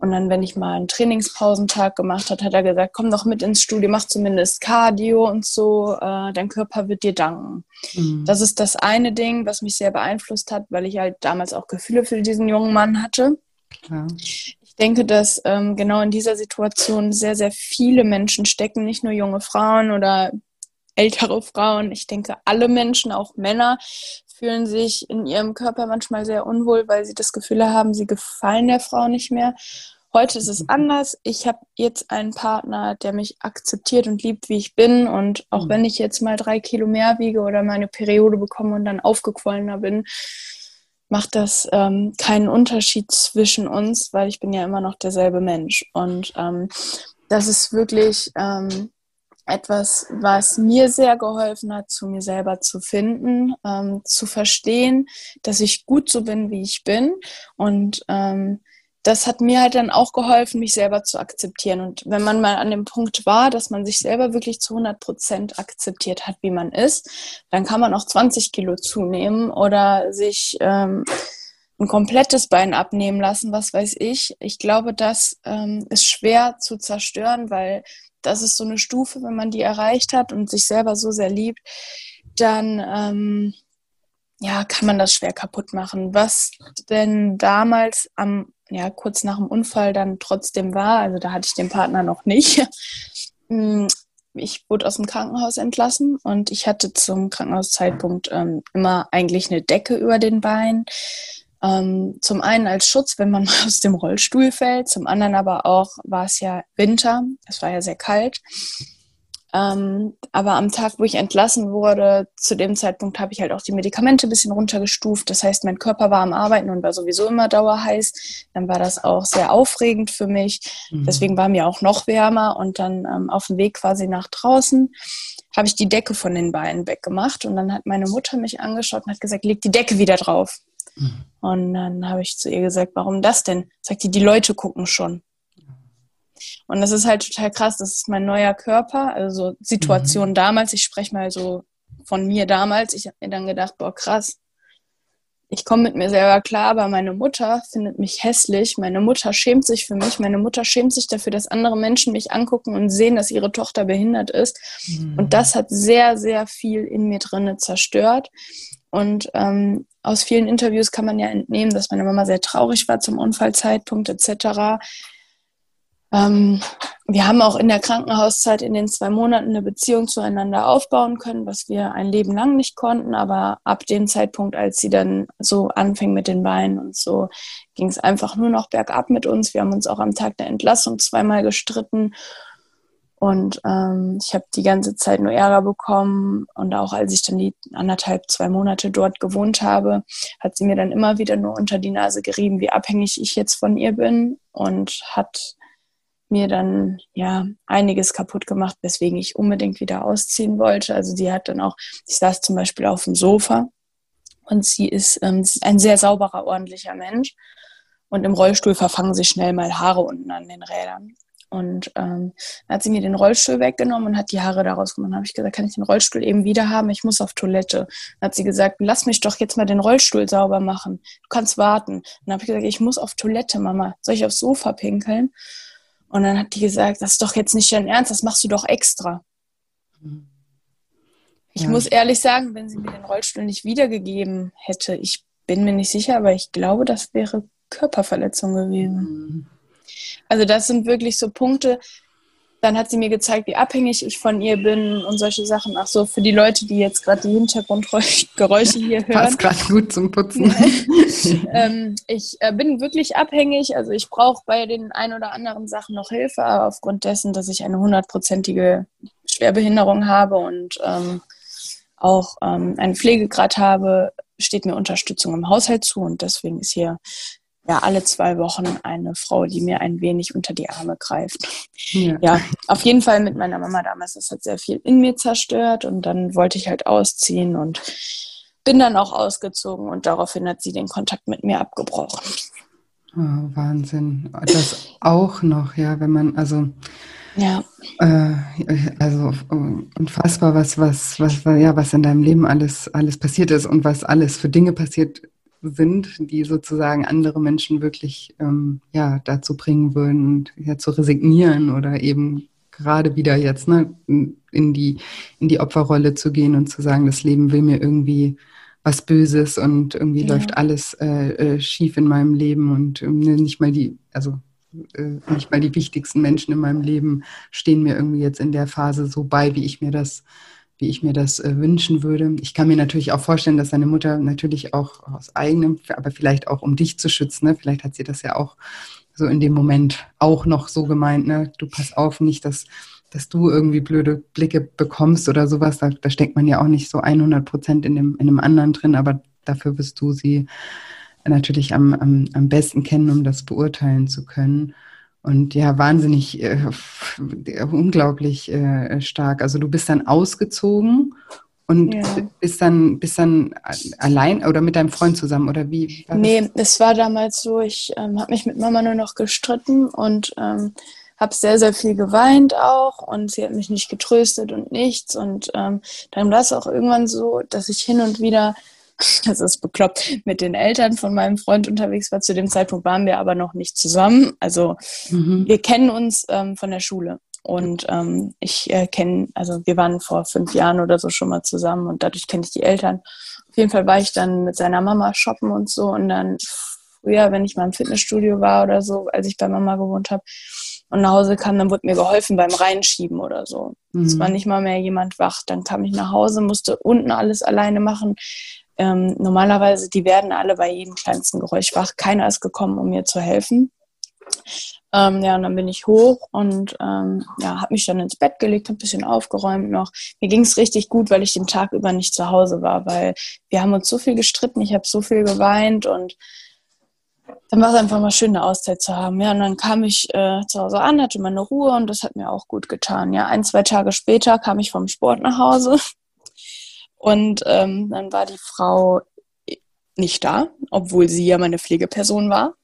[SPEAKER 2] Und dann, wenn ich mal einen Trainingspausentag gemacht hat, hat er gesagt, komm doch mit ins Studio, mach zumindest Cardio und so, äh, dein Körper wird dir danken. Mhm. Das ist das eine Ding, was mich sehr beeinflusst hat, weil ich halt damals auch Gefühle für diesen jungen Mann hatte. Ja. Ich denke, dass ähm, genau in dieser Situation sehr, sehr viele Menschen stecken, nicht nur junge Frauen oder ältere Frauen. Ich denke, alle Menschen, auch Männer, fühlen sich in ihrem Körper manchmal sehr unwohl, weil sie das Gefühl haben, sie gefallen der Frau nicht mehr. Heute ist es anders. Ich habe jetzt einen Partner, der mich akzeptiert und liebt, wie ich bin. Und auch mhm. wenn ich jetzt mal drei Kilo mehr wiege oder meine Periode bekomme und dann aufgequollener bin, macht das ähm, keinen Unterschied zwischen uns, weil ich bin ja immer noch derselbe Mensch. Und ähm, das ist wirklich ähm, etwas, was mir sehr geholfen hat, zu mir selber zu finden, ähm, zu verstehen, dass ich gut so bin, wie ich bin. Und ähm, das hat mir halt dann auch geholfen, mich selber zu akzeptieren. Und wenn man mal an dem Punkt war, dass man sich selber wirklich zu 100 Prozent akzeptiert hat, wie man ist, dann kann man auch 20 Kilo zunehmen oder sich ähm, ein komplettes Bein abnehmen lassen, was weiß ich. Ich glaube, das ähm, ist schwer zu zerstören, weil das ist so eine Stufe, wenn man die erreicht hat und sich selber so sehr liebt, dann ähm, ja, kann man das schwer kaputt machen. Was denn damals am, ja, kurz nach dem Unfall dann trotzdem war, also da hatte ich den Partner noch nicht. Hm, ich wurde aus dem Krankenhaus entlassen und ich hatte zum Krankenhauszeitpunkt ähm, immer eigentlich eine Decke über den Beinen. Ähm, zum einen als Schutz, wenn man mal aus dem Rollstuhl fällt, zum anderen aber auch war es ja Winter, es war ja sehr kalt. Ähm, aber am Tag, wo ich entlassen wurde, zu dem Zeitpunkt habe ich halt auch die Medikamente ein bisschen runtergestuft. Das heißt, mein Körper war am Arbeiten und war sowieso immer dauerheiß. Dann war das auch sehr aufregend für mich. Mhm. Deswegen war mir auch noch wärmer. Und dann ähm, auf dem Weg quasi nach draußen habe ich die Decke von den Beinen weggemacht. Und dann hat meine Mutter mich angeschaut und hat gesagt, leg die Decke wieder drauf. Mhm. Und dann habe ich zu ihr gesagt, warum das denn? Sagt die, die Leute gucken schon. Und das ist halt total krass. Das ist mein neuer Körper. Also Situation mhm. damals. Ich spreche mal so von mir damals. Ich habe mir dann gedacht, boah, krass. Ich komme mit mir selber klar, aber meine Mutter findet mich hässlich. Meine Mutter schämt sich für mich. Meine Mutter schämt sich dafür, dass andere Menschen mich angucken und sehen, dass ihre Tochter behindert ist. Mhm. Und das hat sehr, sehr viel in mir drinne zerstört. Und ähm, aus vielen Interviews kann man ja entnehmen, dass meine Mama sehr traurig war zum Unfallzeitpunkt etc. Ähm, wir haben auch in der Krankenhauszeit in den zwei Monaten eine Beziehung zueinander aufbauen können, was wir ein Leben lang nicht konnten. Aber ab dem Zeitpunkt, als sie dann so anfing mit den Beinen und so, ging es einfach nur noch bergab mit uns. Wir haben uns auch am Tag der Entlassung zweimal gestritten. Und ähm, ich habe die ganze Zeit nur Ärger bekommen. Und auch als ich dann die anderthalb, zwei Monate dort gewohnt habe, hat sie mir dann immer wieder nur unter die Nase gerieben, wie abhängig ich jetzt von ihr bin. Und hat mir dann ja einiges kaputt gemacht, weswegen ich unbedingt wieder ausziehen wollte. Also die hat dann auch, ich saß zum Beispiel auf dem Sofa und sie ist ähm, ein sehr sauberer, ordentlicher Mensch. Und im Rollstuhl verfangen sich schnell mal Haare unten an den Rädern. Und ähm, dann hat sie mir den Rollstuhl weggenommen und hat die Haare daraus gemacht. Dann habe ich gesagt, kann ich den Rollstuhl eben wieder haben? Ich muss auf Toilette. Dann hat sie gesagt, lass mich doch jetzt mal den Rollstuhl sauber machen. Du kannst warten. Dann habe ich gesagt, ich muss auf Toilette, Mama. Soll ich aufs Sofa pinkeln? Und dann hat die gesagt, das ist doch jetzt nicht dein Ernst, das machst du doch extra. Ich ja. muss ehrlich sagen, wenn sie mir den Rollstuhl nicht wiedergegeben hätte, ich bin mir nicht sicher, aber ich glaube, das wäre Körperverletzung gewesen. Mhm. Also das sind wirklich so Punkte. Dann hat sie mir gezeigt, wie abhängig ich von ihr bin und solche Sachen. Ach so, für die Leute, die jetzt gerade die Hintergrundgeräusche hier hören.
[SPEAKER 1] Passt gerade gut zum Putzen.
[SPEAKER 2] ähm, ich äh, bin wirklich abhängig. Also ich brauche bei den ein oder anderen Sachen noch Hilfe, aber aufgrund dessen, dass ich eine hundertprozentige Schwerbehinderung habe und ähm, auch ähm, einen Pflegegrad habe, steht mir Unterstützung im Haushalt zu und deswegen ist hier ja alle zwei Wochen eine Frau, die mir ein wenig unter die Arme greift. Ja. ja, auf jeden Fall mit meiner Mama damals. Das hat sehr viel in mir zerstört und dann wollte ich halt ausziehen und bin dann auch ausgezogen und daraufhin hat sie den Kontakt mit mir abgebrochen.
[SPEAKER 1] Oh, Wahnsinn. Das auch noch, ja, wenn man, also ja. Äh, also unfassbar, was, was, was, ja, was in deinem Leben alles, alles passiert ist und was alles für Dinge passiert sind, die sozusagen andere Menschen wirklich ähm, ja, dazu bringen würden, ja, zu resignieren oder eben gerade wieder jetzt ne, in, die, in die Opferrolle zu gehen und zu sagen, das Leben will mir irgendwie was Böses und irgendwie ja. läuft alles äh, äh, schief in meinem Leben und ähm, nicht mal die, also äh, nicht mal die wichtigsten Menschen in meinem Leben stehen mir irgendwie jetzt in der Phase so bei, wie ich mir das wie ich mir das äh, wünschen würde. Ich kann mir natürlich auch vorstellen, dass deine Mutter natürlich auch aus eigenem, aber vielleicht auch um dich zu schützen, ne? vielleicht hat sie das ja auch so in dem Moment auch noch so gemeint, ne? du pass auf, nicht, dass, dass du irgendwie blöde Blicke bekommst oder sowas, da, da steckt man ja auch nicht so 100 Prozent in dem, in dem anderen drin, aber dafür wirst du sie natürlich am, am, am besten kennen, um das beurteilen zu können. Und ja, wahnsinnig, äh, unglaublich äh, stark. Also du bist dann ausgezogen und ja. bist dann bist dann allein oder mit deinem Freund zusammen oder wie?
[SPEAKER 2] War nee, das? es war damals so, ich ähm, habe mich mit Mama nur noch gestritten und ähm, habe sehr, sehr viel geweint auch und sie hat mich nicht getröstet und nichts. Und ähm, dann war es auch irgendwann so, dass ich hin und wieder das ist bekloppt, mit den Eltern von meinem Freund unterwegs war. Zu dem Zeitpunkt waren wir aber noch nicht zusammen. Also mhm. wir kennen uns ähm, von der Schule. Und ähm, ich äh, kenne, also wir waren vor fünf Jahren oder so schon mal zusammen und dadurch kenne ich die Eltern. Auf jeden Fall war ich dann mit seiner Mama shoppen und so. Und dann früher, wenn ich mal im Fitnessstudio war oder so, als ich bei Mama gewohnt habe und nach Hause kam, dann wurde mir geholfen beim Reinschieben oder so. Mhm. Es war nicht mal mehr jemand wach. Dann kam ich nach Hause, musste unten alles alleine machen ähm, normalerweise, die werden alle bei jedem kleinsten Geräusch wach. Keiner ist gekommen, um mir zu helfen. Ähm, ja, und dann bin ich hoch und ähm, ja, habe mich dann ins Bett gelegt, habe ein bisschen aufgeräumt noch. Mir ging es richtig gut, weil ich den Tag über nicht zu Hause war, weil wir haben uns so viel gestritten, ich habe so viel geweint und dann war es einfach mal schön, eine Auszeit zu haben. Ja, und dann kam ich äh, zu Hause an, hatte meine Ruhe und das hat mir auch gut getan. Ja, ein, zwei Tage später kam ich vom Sport nach Hause und ähm, dann war die Frau nicht da, obwohl sie ja meine Pflegeperson war.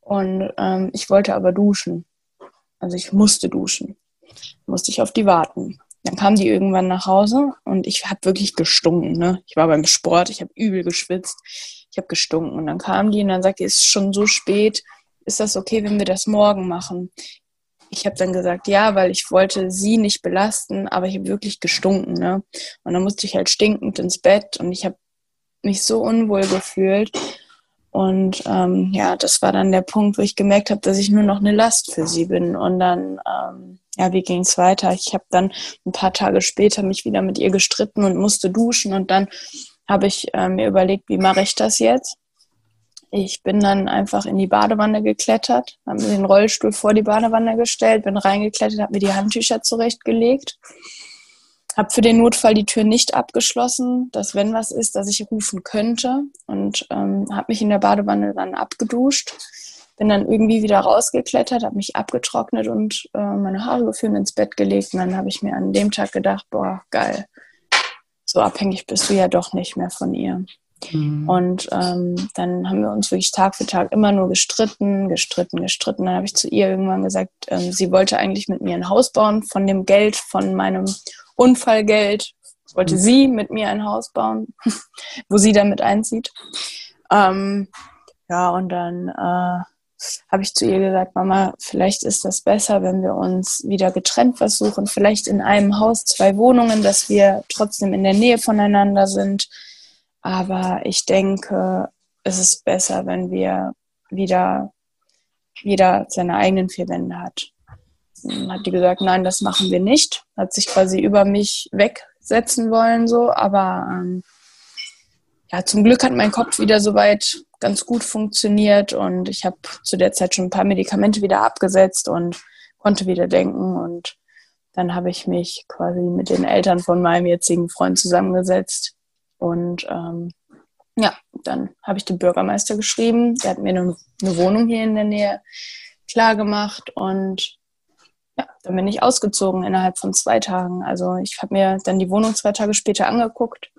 [SPEAKER 2] Und ähm, ich wollte aber duschen. Also ich musste duschen. Musste ich auf die warten. Dann kam die irgendwann nach Hause und ich habe wirklich gestunken. Ne? Ich war beim Sport, ich habe übel geschwitzt, ich habe gestunken. Und dann kam die und dann sagte, es ist schon so spät, ist das okay, wenn wir das morgen machen? Ich habe dann gesagt, ja, weil ich wollte sie nicht belasten, aber ich habe wirklich gestunken. Ne? Und dann musste ich halt stinkend ins Bett und ich habe mich so unwohl gefühlt. Und ähm, ja, das war dann der Punkt, wo ich gemerkt habe, dass ich nur noch eine Last für sie bin. Und dann, ähm, ja, wie ging es weiter? Ich habe dann ein paar Tage später mich wieder mit ihr gestritten und musste duschen. Und dann habe ich äh, mir überlegt, wie mache ich das jetzt? Ich bin dann einfach in die Badewanne geklettert, habe mir den Rollstuhl vor die Badewanne gestellt, bin reingeklettert, habe mir die Handtücher zurechtgelegt, habe für den Notfall die Tür nicht abgeschlossen, dass wenn was ist, dass ich rufen könnte und ähm, habe mich in der Badewanne dann abgeduscht, bin dann irgendwie wieder rausgeklettert, habe mich abgetrocknet und äh, meine Haare gefilmt ins Bett gelegt und dann habe ich mir an dem Tag gedacht, boah, geil, so abhängig bist du ja doch nicht mehr von ihr. Mhm. Und ähm, dann haben wir uns wirklich Tag für Tag immer nur gestritten, gestritten, gestritten. Dann habe ich zu ihr irgendwann gesagt, ähm, sie wollte eigentlich mit mir ein Haus bauen. Von dem Geld, von meinem Unfallgeld, wollte mhm. sie mit mir ein Haus bauen, wo sie damit einzieht. Ähm, ja, und dann äh, habe ich zu ihr gesagt, Mama, vielleicht ist das besser, wenn wir uns wieder getrennt versuchen, vielleicht in einem Haus zwei Wohnungen, dass wir trotzdem in der Nähe voneinander sind. Aber ich denke, es ist besser, wenn wir wieder jeder seine eigenen vier Wände hat. Dann hat die gesagt, nein, das machen wir nicht. Hat sich quasi über mich wegsetzen wollen, so. Aber ähm, ja, zum Glück hat mein Kopf wieder soweit ganz gut funktioniert und ich habe zu der Zeit schon ein paar Medikamente wieder abgesetzt und konnte wieder denken und dann habe ich mich quasi mit den Eltern von meinem jetzigen Freund zusammengesetzt und ähm, ja, dann habe ich den Bürgermeister geschrieben. Der hat mir eine, eine Wohnung hier in der Nähe klar gemacht und ja, dann bin ich ausgezogen innerhalb von zwei Tagen. Also ich habe mir dann die Wohnung zwei Tage später angeguckt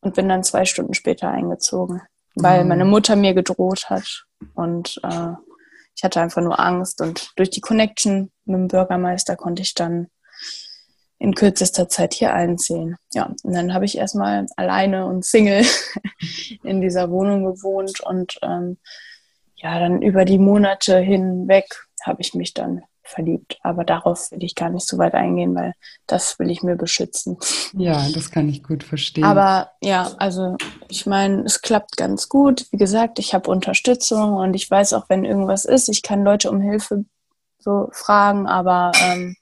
[SPEAKER 2] und bin dann zwei Stunden später eingezogen, weil mhm. meine Mutter mir gedroht hat und äh, ich hatte einfach nur Angst und durch die Connection mit dem Bürgermeister konnte ich dann in kürzester Zeit hier einziehen. Ja, und dann habe ich erstmal alleine und Single in dieser Wohnung gewohnt und ähm, ja, dann über die Monate hinweg habe ich mich dann verliebt. Aber darauf will ich gar nicht so weit eingehen, weil das will ich mir beschützen.
[SPEAKER 1] Ja, das kann ich gut verstehen.
[SPEAKER 2] Aber ja, also ich meine, es klappt ganz gut. Wie gesagt, ich habe Unterstützung und ich weiß auch, wenn irgendwas ist, ich kann Leute um Hilfe so fragen, aber ähm,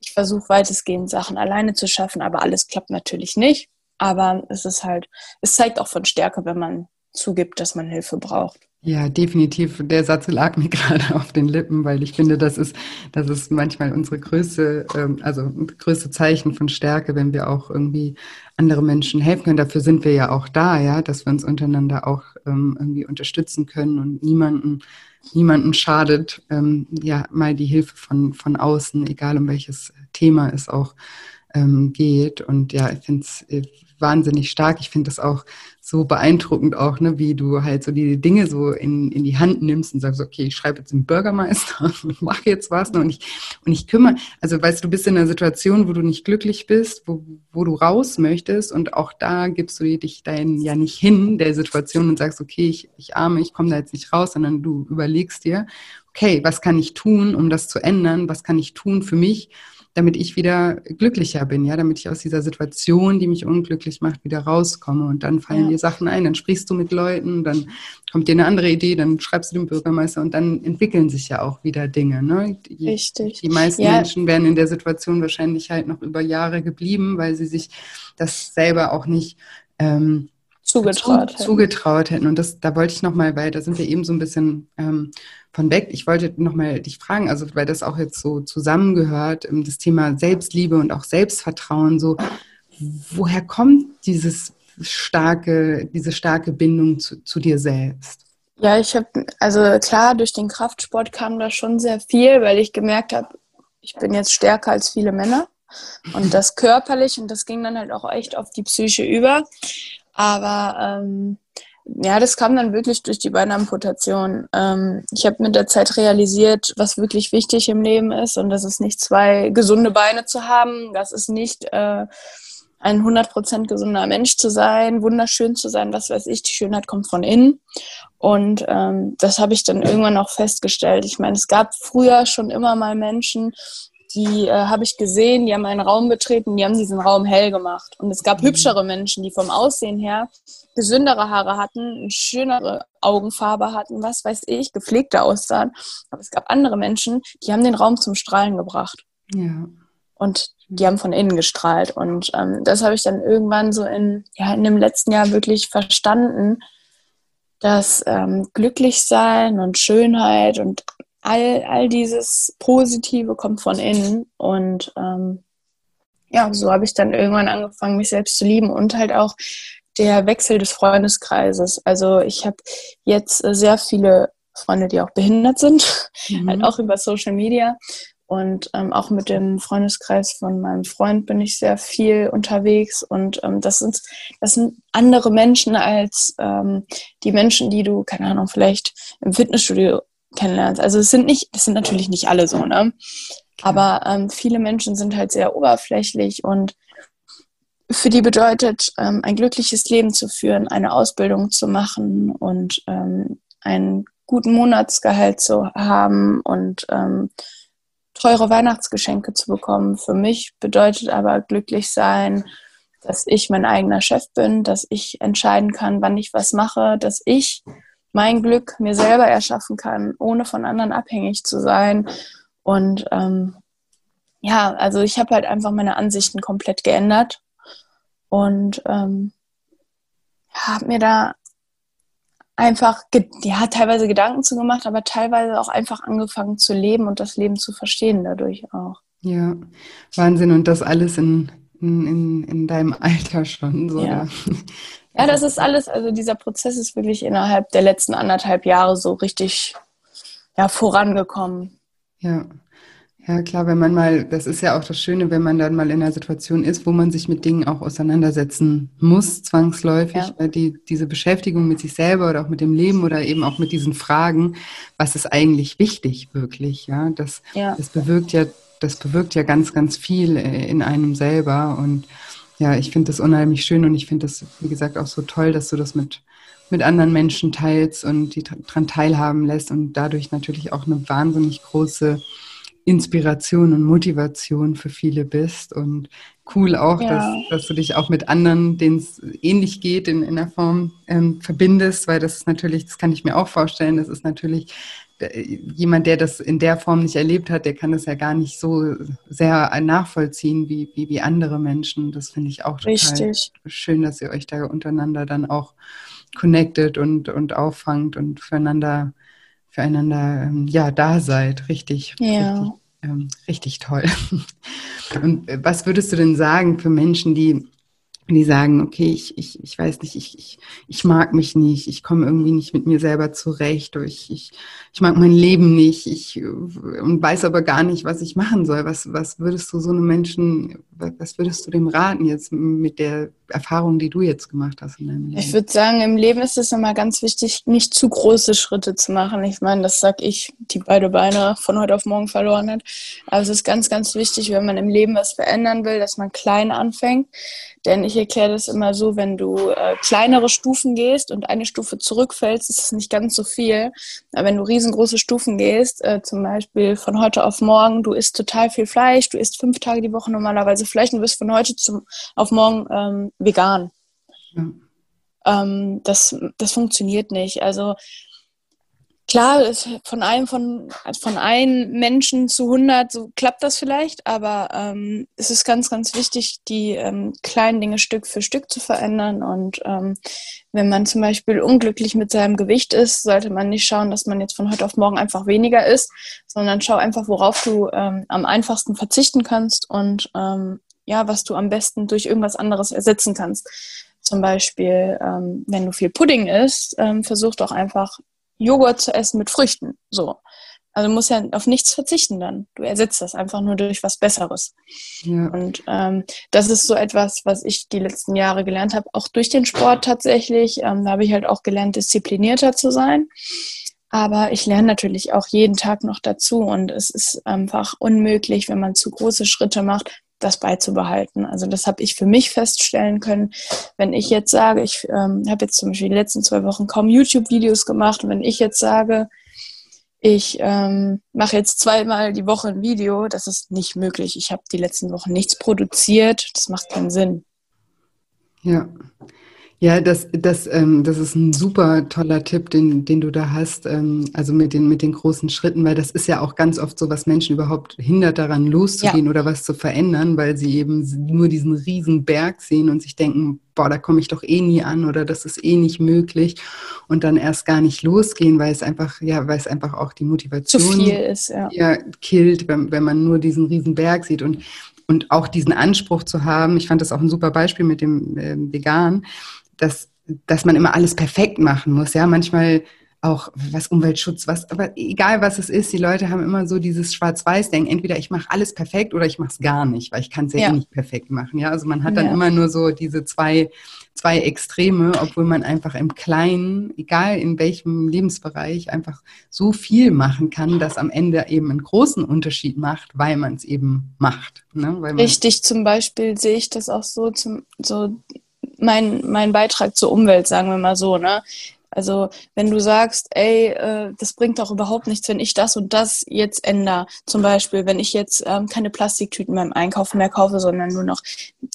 [SPEAKER 2] ich versuche weitestgehend Sachen alleine zu schaffen, aber alles klappt natürlich nicht. Aber es ist halt, es zeigt auch von Stärke, wenn man zugibt, dass man Hilfe braucht.
[SPEAKER 1] Ja, definitiv. Der Satz lag mir gerade auf den Lippen, weil ich finde, das ist, das ist manchmal unsere größte, ähm, also größte Zeichen von Stärke, wenn wir auch irgendwie andere Menschen helfen können. Dafür sind wir ja auch da, ja, dass wir uns untereinander auch ähm, irgendwie unterstützen können und niemanden, niemanden schadet, ähm, ja, mal die Hilfe von, von außen, egal um welches Thema es auch geht. Und ja, ich finde es äh, wahnsinnig stark. Ich finde das auch so beeindruckend auch, ne, wie du halt so die Dinge so in, in die Hand nimmst und sagst, okay, ich schreibe jetzt den Bürgermeister und mache jetzt was. Ne, und ich, und ich kümmere, also weißt du, du bist in einer Situation, wo du nicht glücklich bist, wo, wo du raus möchtest und auch da gibst du dich dein ja nicht hin der Situation und sagst, okay, ich, ich arme, ich komme da jetzt nicht raus, sondern du überlegst dir, okay, was kann ich tun, um das zu ändern? Was kann ich tun für mich? damit ich wieder glücklicher bin, ja, damit ich aus dieser Situation, die mich unglücklich macht, wieder rauskomme. Und dann fallen ja. dir Sachen ein, dann sprichst du mit Leuten, dann kommt dir eine andere Idee, dann schreibst du dem Bürgermeister und dann entwickeln sich ja auch wieder Dinge. Ne?
[SPEAKER 2] Die, Richtig.
[SPEAKER 1] Die meisten ja. Menschen wären in der Situation wahrscheinlich halt noch über Jahre geblieben, weil sie sich das selber auch nicht ähm,
[SPEAKER 2] zugetraut,
[SPEAKER 1] zu, zugetraut hätten. Und das, da wollte ich nochmal, weil da sind wir eben so ein bisschen ähm, von weg. Ich wollte nochmal dich fragen, also weil das auch jetzt so zusammengehört, ähm, das Thema Selbstliebe und auch Selbstvertrauen, so woher kommt dieses starke, diese starke Bindung zu, zu dir selbst?
[SPEAKER 2] Ja, ich habe, also klar, durch den Kraftsport kam da schon sehr viel, weil ich gemerkt habe, ich bin jetzt stärker als viele Männer. Und das körperlich und das ging dann halt auch echt auf die Psyche über. Aber ähm, ja, das kam dann wirklich durch die Beinamputation. Ähm, ich habe mit der Zeit realisiert, was wirklich wichtig im Leben ist und das ist nicht zwei gesunde Beine zu haben, das ist nicht äh, ein 100% gesunder Mensch zu sein, wunderschön zu sein, was weiß ich, die Schönheit kommt von innen. Und ähm, das habe ich dann irgendwann auch festgestellt. Ich meine, es gab früher schon immer mal Menschen, die äh, habe ich gesehen, die haben einen Raum betreten, die haben diesen Raum hell gemacht. Und es gab mhm. hübschere Menschen, die vom Aussehen her gesündere Haare hatten, eine schönere Augenfarbe hatten, was weiß ich, gepflegter aussahen. Aber es gab andere Menschen, die haben den Raum zum Strahlen gebracht.
[SPEAKER 1] Ja.
[SPEAKER 2] Und die haben von innen gestrahlt. Und ähm, das habe ich dann irgendwann so in, ja, in dem letzten Jahr wirklich verstanden, dass ähm, Glücklichsein und Schönheit und all, all dieses Positive kommt von innen. Und ähm, ja, so habe ich dann irgendwann angefangen, mich selbst zu lieben und halt auch der Wechsel des Freundeskreises. Also ich habe jetzt sehr viele Freunde, die auch behindert sind, mhm. halt auch über Social Media. Und ähm, auch mit dem Freundeskreis von meinem Freund bin ich sehr viel unterwegs. Und ähm, das, sind, das sind andere Menschen als ähm, die Menschen, die du, keine Ahnung, vielleicht im Fitnessstudio kennenlernst. Also es sind nicht, das sind natürlich nicht alle so, ne? Aber ähm, viele Menschen sind halt sehr oberflächlich und für die bedeutet, ähm, ein glückliches Leben zu führen, eine Ausbildung zu machen und ähm, einen guten Monatsgehalt zu haben und ähm, teure Weihnachtsgeschenke zu bekommen. Für mich bedeutet aber glücklich sein, dass ich mein eigener Chef bin, dass ich entscheiden kann, wann ich was mache, dass ich mein Glück mir selber erschaffen kann, ohne von anderen abhängig zu sein. Und ähm, ja, also ich habe halt einfach meine Ansichten komplett geändert und ähm, habe mir da einfach, ja, teilweise Gedanken zu gemacht, aber teilweise auch einfach angefangen zu leben und das Leben zu verstehen dadurch auch.
[SPEAKER 1] Ja, Wahnsinn. Und das alles in, in, in, in deinem Alter schon. So,
[SPEAKER 2] ja. Ja, das ist alles, also dieser Prozess ist wirklich innerhalb der letzten anderthalb Jahre so richtig ja, vorangekommen.
[SPEAKER 1] Ja. Ja, klar, wenn man mal, das ist ja auch das Schöne, wenn man dann mal in einer Situation ist, wo man sich mit Dingen auch auseinandersetzen muss, zwangsläufig, ja. weil die, diese Beschäftigung mit sich selber oder auch mit dem Leben oder eben auch mit diesen Fragen, was ist eigentlich wichtig wirklich, ja, das, ja. das bewirkt ja, das bewirkt ja ganz, ganz viel äh, in einem selber und ja, ich finde das unheimlich schön und ich finde das, wie gesagt, auch so toll, dass du das mit, mit anderen Menschen teilst und die daran teilhaben lässt und dadurch natürlich auch eine wahnsinnig große Inspiration und Motivation für viele bist. Und cool auch, ja. dass, dass du dich auch mit anderen, denen es ähnlich geht, in, in der Form ähm, verbindest, weil das ist natürlich, das kann ich mir auch vorstellen, das ist natürlich äh, jemand, der das in der Form nicht erlebt hat, der kann das ja gar nicht so sehr nachvollziehen wie, wie, wie andere Menschen. Das finde ich auch total Richtig. schön, dass ihr euch da untereinander dann auch connected und, und auffangt und füreinander füreinander ähm, ja da seid. Richtig, ja. richtig, ähm, richtig toll. Und äh, was würdest du denn sagen für Menschen, die die sagen, okay, ich, ich, ich weiß nicht, ich, ich, ich mag mich nicht, ich komme irgendwie nicht mit mir selber zurecht, ich, ich, ich mag mein Leben nicht, ich und weiß aber gar nicht, was ich machen soll. Was, was würdest du so einem Menschen, was würdest du dem raten jetzt mit der Erfahrung, die du jetzt gemacht hast in deinem
[SPEAKER 2] Leben? Ich würde sagen, im Leben ist es immer ganz wichtig, nicht zu große Schritte zu machen. Ich meine, das sag ich, die beide Beine von heute auf morgen verloren hat. Aber es ist ganz, ganz wichtig, wenn man im Leben was verändern will, dass man klein anfängt denn ich erkläre das immer so, wenn du äh, kleinere Stufen gehst und eine Stufe zurückfällst, ist es nicht ganz so viel. Aber wenn du riesengroße Stufen gehst, äh, zum Beispiel von heute auf morgen, du isst total viel Fleisch, du isst fünf Tage die Woche normalerweise Fleisch und du bist von heute zum, auf morgen ähm, vegan. Ja. Ähm, das, das funktioniert nicht. Also klar, von einem, von, von einem Menschen zu 100, so klappt das vielleicht, aber ähm, es ist ganz, ganz wichtig, die ähm, kleinen Dinge Stück für Stück zu verändern. Und ähm, wenn man zum Beispiel unglücklich mit seinem Gewicht ist, sollte man nicht schauen, dass man jetzt von heute auf morgen einfach weniger isst, sondern schau einfach, worauf du ähm, am einfachsten verzichten kannst und ähm, ja, was du am besten durch irgendwas anderes ersetzen kannst. Zum Beispiel, ähm, wenn du viel Pudding isst, ähm, versuch doch einfach Joghurt zu essen mit Früchten. So. Also du musst ja auf nichts verzichten dann. Du ersetzt das einfach nur durch was Besseres. Ja. Und ähm, das ist so etwas, was ich die letzten Jahre gelernt habe, auch durch den Sport tatsächlich. Ähm, da habe ich halt auch gelernt, disziplinierter zu sein. Aber ich lerne natürlich auch jeden Tag noch dazu und es ist einfach unmöglich, wenn man zu große Schritte macht, das beizubehalten. Also das habe ich für mich feststellen können. Wenn ich jetzt sage, ich ähm, habe jetzt zum Beispiel die letzten zwei Wochen kaum YouTube-Videos gemacht und wenn ich jetzt sage, ich ähm, mache jetzt zweimal die Woche ein Video, das ist nicht möglich. Ich habe die letzten Wochen nichts produziert, das macht keinen Sinn.
[SPEAKER 1] Ja, ja, das, das, ähm, das ist ein super toller Tipp, den, den du da hast, ähm, also mit den, mit den großen Schritten, weil das ist ja auch ganz oft so, was Menschen überhaupt hindert daran loszugehen ja. oder was zu verändern, weil sie eben nur diesen riesen Berg sehen und sich denken, boah, da komme ich doch eh nie an oder das ist eh nicht möglich und dann erst gar nicht losgehen, weil es einfach, ja, weil es einfach auch die Motivation
[SPEAKER 2] Zu viel ist, ja.
[SPEAKER 1] ja killt, wenn, wenn man nur diesen riesen Berg sieht und und auch diesen Anspruch zu haben, ich fand das auch ein super Beispiel mit dem äh, Vegan, dass, dass man immer alles perfekt machen muss. Ja, manchmal auch was Umweltschutz, was, aber egal was es ist, die Leute haben immer so dieses Schwarz-Weiß-Denken, entweder ich mache alles perfekt oder ich mache es gar nicht, weil ich kann es ja, ja. Eh nicht perfekt machen. Ja, also man hat dann ja. immer nur so diese zwei, zwei Extreme, obwohl man einfach im Kleinen, egal in welchem Lebensbereich, einfach so viel machen kann, dass am Ende eben einen großen Unterschied macht, weil man es eben macht. Ne?
[SPEAKER 2] Richtig, zum Beispiel sehe ich das auch so, zum, so mein, mein Beitrag zur Umwelt, sagen wir mal so, ne? Also wenn du sagst, ey, äh, das bringt doch überhaupt nichts, wenn ich das und das jetzt ändere. Zum Beispiel, wenn ich jetzt ähm, keine Plastiktüten beim Einkaufen mehr kaufe, sondern nur noch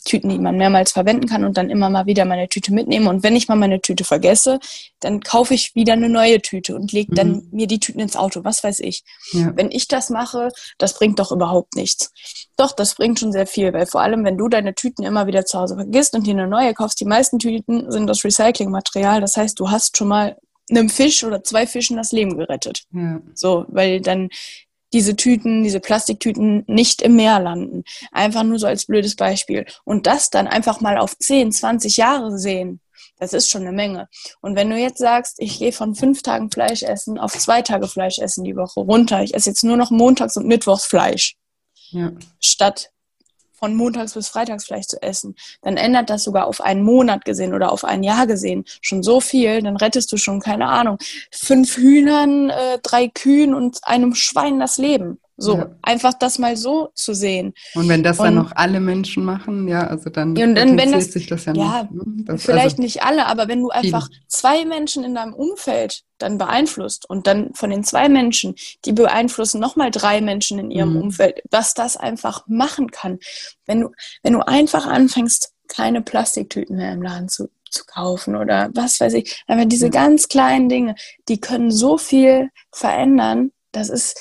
[SPEAKER 2] Tüten, die man mehrmals verwenden kann und dann immer mal wieder meine Tüte mitnehme. Und wenn ich mal meine Tüte vergesse, dann kaufe ich wieder eine neue Tüte und lege dann mhm. mir die Tüten ins Auto. Was weiß ich. Ja. Wenn ich das mache, das bringt doch überhaupt nichts. Doch, das bringt schon sehr viel, weil vor allem, wenn du deine Tüten immer wieder zu Hause vergisst und dir eine neue kaufst, die meisten Tüten sind aus Recyclingmaterial. Das heißt, du hast schon mal einem Fisch oder zwei Fischen das Leben gerettet. Ja. So, weil dann diese Tüten, diese Plastiktüten nicht im Meer landen. Einfach nur so als blödes Beispiel. Und das dann einfach mal auf 10, 20 Jahre sehen. Das ist schon eine Menge. Und wenn du jetzt sagst, ich gehe von fünf Tagen Fleisch essen auf zwei Tage Fleisch essen die Woche runter, ich esse jetzt nur noch montags und mittwochs Fleisch, ja. statt von montags bis freitags vielleicht zu essen, dann ändert das sogar auf einen Monat gesehen oder auf ein Jahr gesehen schon so viel, dann rettest du schon, keine Ahnung, fünf Hühnern, äh, drei Kühen und einem Schwein das Leben. So, ja. einfach das mal so zu sehen.
[SPEAKER 1] Und wenn das und, dann noch alle Menschen machen, ja, also dann,
[SPEAKER 2] und dann wenn das, sich das ja, ja nicht. Ne? Das, vielleicht also, nicht alle, aber wenn du einfach viele. zwei Menschen in deinem Umfeld dann beeinflusst und dann von den zwei Menschen, die beeinflussen nochmal drei Menschen in ihrem mhm. Umfeld, was das einfach machen kann. Wenn du, wenn du einfach anfängst, keine Plastiktüten mehr im Laden zu, zu kaufen oder was weiß ich, aber diese ja. ganz kleinen Dinge, die können so viel verändern, das ist,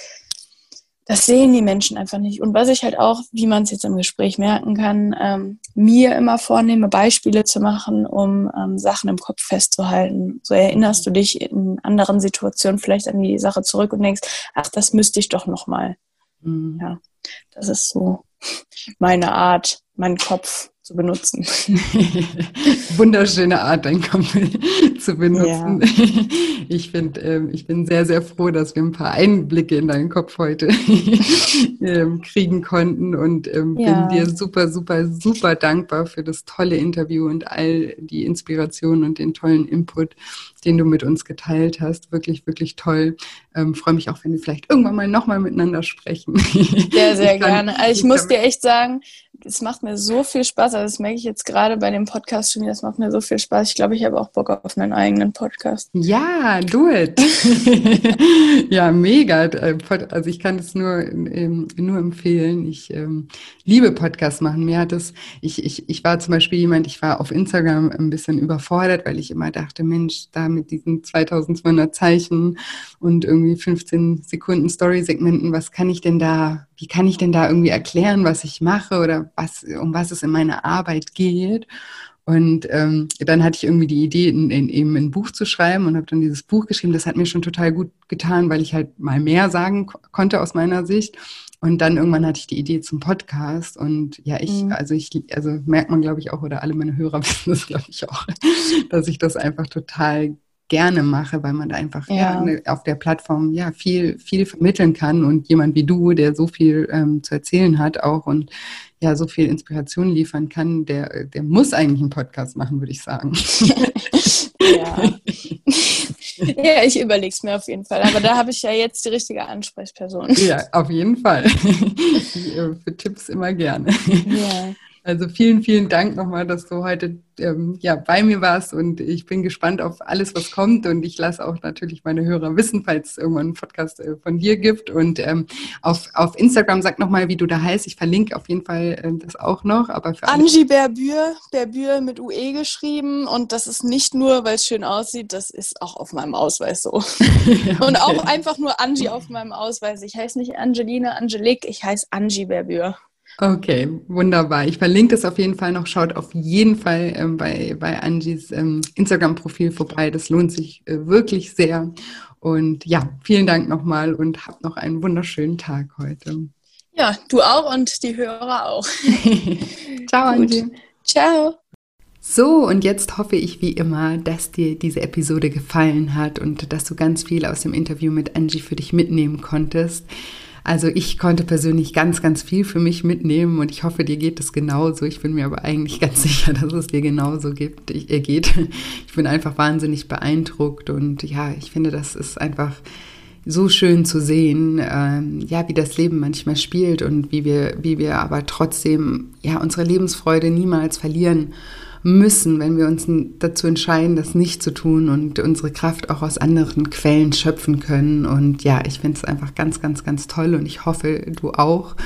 [SPEAKER 2] das sehen die Menschen einfach nicht. Und was ich halt auch, wie man es jetzt im Gespräch merken kann, ähm, mir immer vornehme, Beispiele zu machen, um ähm, Sachen im Kopf festzuhalten. So erinnerst du dich in anderen Situationen vielleicht an die Sache zurück und denkst, ach, das müsste ich doch nochmal. Mhm. Ja, das ist so meine Art, meinen Kopf zu benutzen.
[SPEAKER 1] Wunderschöne Art, dein Kopf zu benutzen. Ja. Ich finde, ähm, ich bin sehr, sehr froh, dass wir ein paar Einblicke in deinen Kopf heute ähm, kriegen konnten und ähm, ja. bin dir super, super, super dankbar für das tolle Interview und all die Inspiration und den tollen Input, den du mit uns geteilt hast. Wirklich, wirklich toll. Ähm, Freue mich auch, wenn wir vielleicht irgendwann mal nochmal miteinander sprechen.
[SPEAKER 2] Sehr, sehr kann, gerne. Also ich muss dir echt sagen, es macht mir so viel Spaß. Also das merke ich jetzt gerade bei dem Podcast schon. Das macht mir so viel Spaß. Ich glaube, ich habe auch Bock auf einen eigenen Podcast.
[SPEAKER 1] Ja, do it. ja, mega. Also ich kann es nur, ähm, nur empfehlen. Ich ähm, liebe Podcasts machen. Mir hat es, ich, ich, ich war zum Beispiel jemand, ich war auf Instagram ein bisschen überfordert, weil ich immer dachte, Mensch, da mit diesen 2200 Zeichen und irgendwie 15 Sekunden Story-Segmenten, was kann ich denn da wie kann ich denn da irgendwie erklären, was ich mache oder was, um was es in meiner Arbeit geht? Und ähm, dann hatte ich irgendwie die Idee, in, in, eben ein Buch zu schreiben und habe dann dieses Buch geschrieben. Das hat mir schon total gut getan, weil ich halt mal mehr sagen konnte aus meiner Sicht. Und dann irgendwann hatte ich die Idee zum Podcast. Und ja, ich, mhm. also ich, also merkt man, glaube ich, auch, oder alle meine Hörer wissen das, glaube ich, auch, dass ich das einfach total gerne mache, weil man da einfach ja. ja ne, auf der Plattform ja viel, viel vermitteln kann und jemand wie du, der so viel ähm, zu erzählen hat auch und ja so viel Inspiration liefern kann, der, der muss eigentlich einen Podcast machen, würde ich sagen.
[SPEAKER 2] ja. ja, ich überlege es mir auf jeden Fall. Aber da habe ich ja jetzt die richtige Ansprechperson.
[SPEAKER 1] Ja, auf jeden Fall. Äh, für Tipps immer gerne. Ja. Also vielen, vielen Dank nochmal, dass du heute ähm, ja, bei mir warst und ich bin gespannt auf alles, was kommt und ich lasse auch natürlich meine Hörer wissen, falls es irgendwann einen Podcast äh, von dir gibt und ähm, auf, auf Instagram sag nochmal, wie du da heißt. Ich verlinke auf jeden Fall äh, das auch noch, aber
[SPEAKER 2] für Angie Berbür, Berbür mit UE geschrieben und das ist nicht nur, weil es schön aussieht, das ist auch auf meinem Ausweis so. okay. Und auch einfach nur Angie auf meinem Ausweis. Ich heiße nicht Angelina Angelique, ich heiße Angie Berbür.
[SPEAKER 1] Okay, wunderbar. Ich verlinke das auf jeden Fall noch. Schaut auf jeden Fall ähm, bei, bei Angies ähm, Instagram-Profil vorbei. Das lohnt sich äh, wirklich sehr. Und ja, vielen Dank nochmal und habt noch einen wunderschönen Tag heute.
[SPEAKER 2] Ja, du auch und die Hörer auch.
[SPEAKER 1] Ciao, Angie.
[SPEAKER 2] Ciao.
[SPEAKER 1] So, und jetzt hoffe ich wie immer, dass dir diese Episode gefallen hat und dass du ganz viel aus dem Interview mit Angie für dich mitnehmen konntest. Also ich konnte persönlich ganz, ganz viel für mich mitnehmen und ich hoffe, dir geht es genauso. Ich bin mir aber eigentlich ganz sicher, dass es dir genauso gibt, ich, äh, geht. Ich bin einfach wahnsinnig beeindruckt und ja, ich finde, das ist einfach so schön zu sehen, ähm, ja, wie das Leben manchmal spielt und wie wir, wie wir aber trotzdem ja unsere Lebensfreude niemals verlieren müssen, wenn wir uns dazu entscheiden, das nicht zu tun und unsere Kraft auch aus anderen Quellen schöpfen können. Und ja, ich finde es einfach ganz, ganz, ganz toll und ich hoffe, du auch.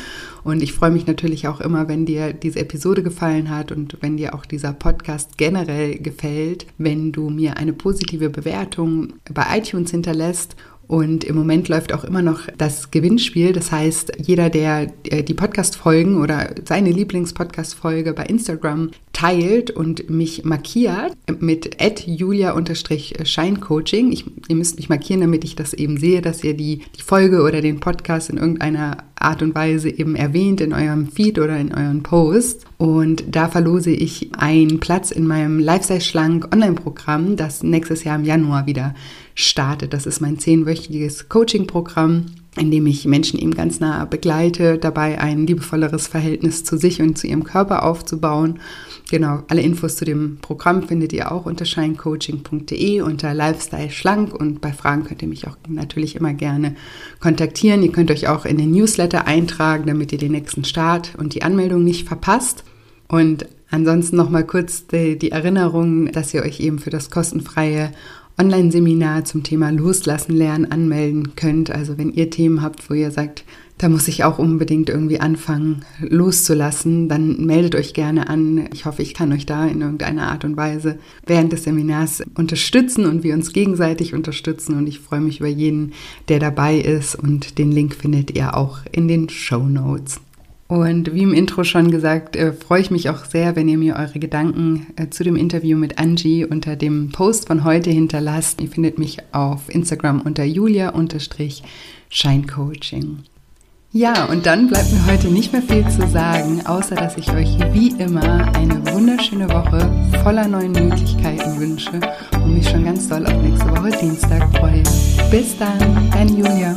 [SPEAKER 1] Und ich freue mich natürlich auch immer, wenn dir diese Episode gefallen hat und wenn dir auch dieser Podcast generell gefällt, wenn du mir eine positive Bewertung bei iTunes hinterlässt und im Moment läuft auch immer noch das Gewinnspiel. Das heißt, jeder, der äh, die Podcast-Folgen oder seine Lieblings-Podcast-Folge bei Instagram teilt und mich markiert mit julia-scheincoaching. Ihr müsst mich markieren, damit ich das eben sehe, dass ihr die, die Folge oder den Podcast in irgendeiner Art und Weise eben erwähnt in eurem Feed oder in euren Post. Und da verlose ich einen Platz in meinem Lifestyle Schlank Online-Programm, das nächstes Jahr im Januar wieder startet. Das ist mein zehnwöchiges Coaching-Programm in dem ich Menschen eben ganz nah begleite, dabei ein liebevolleres Verhältnis zu sich und zu ihrem Körper aufzubauen. Genau, alle Infos zu dem Programm findet ihr auch unter shinecoaching.de unter Lifestyle Schlank und bei Fragen könnt ihr mich auch natürlich immer gerne kontaktieren. Ihr könnt euch auch in den Newsletter eintragen, damit ihr den nächsten Start und die Anmeldung nicht verpasst. Und ansonsten nochmal kurz die, die Erinnerung, dass ihr euch eben für das kostenfreie Online-Seminar zum Thema Loslassen lernen anmelden könnt. Also wenn ihr Themen habt, wo ihr sagt, da muss ich auch unbedingt irgendwie anfangen loszulassen, dann meldet euch gerne an. Ich hoffe, ich kann euch da in irgendeiner Art und Weise während des Seminars unterstützen und wir uns gegenseitig unterstützen. Und ich freue mich über jeden, der dabei ist. Und den Link findet ihr auch in den Show Notes. Und wie im Intro schon gesagt, äh, freue ich mich auch sehr, wenn ihr mir eure Gedanken äh, zu dem Interview mit Angie unter dem Post von heute hinterlasst. Ihr findet mich auf Instagram unter julia-scheincoaching. Ja, und dann bleibt mir heute nicht mehr viel zu sagen, außer dass ich euch wie immer eine wunderschöne Woche voller neuen Möglichkeiten wünsche und mich schon ganz doll auf nächste Woche Dienstag freue. Bis dann, deine Julia.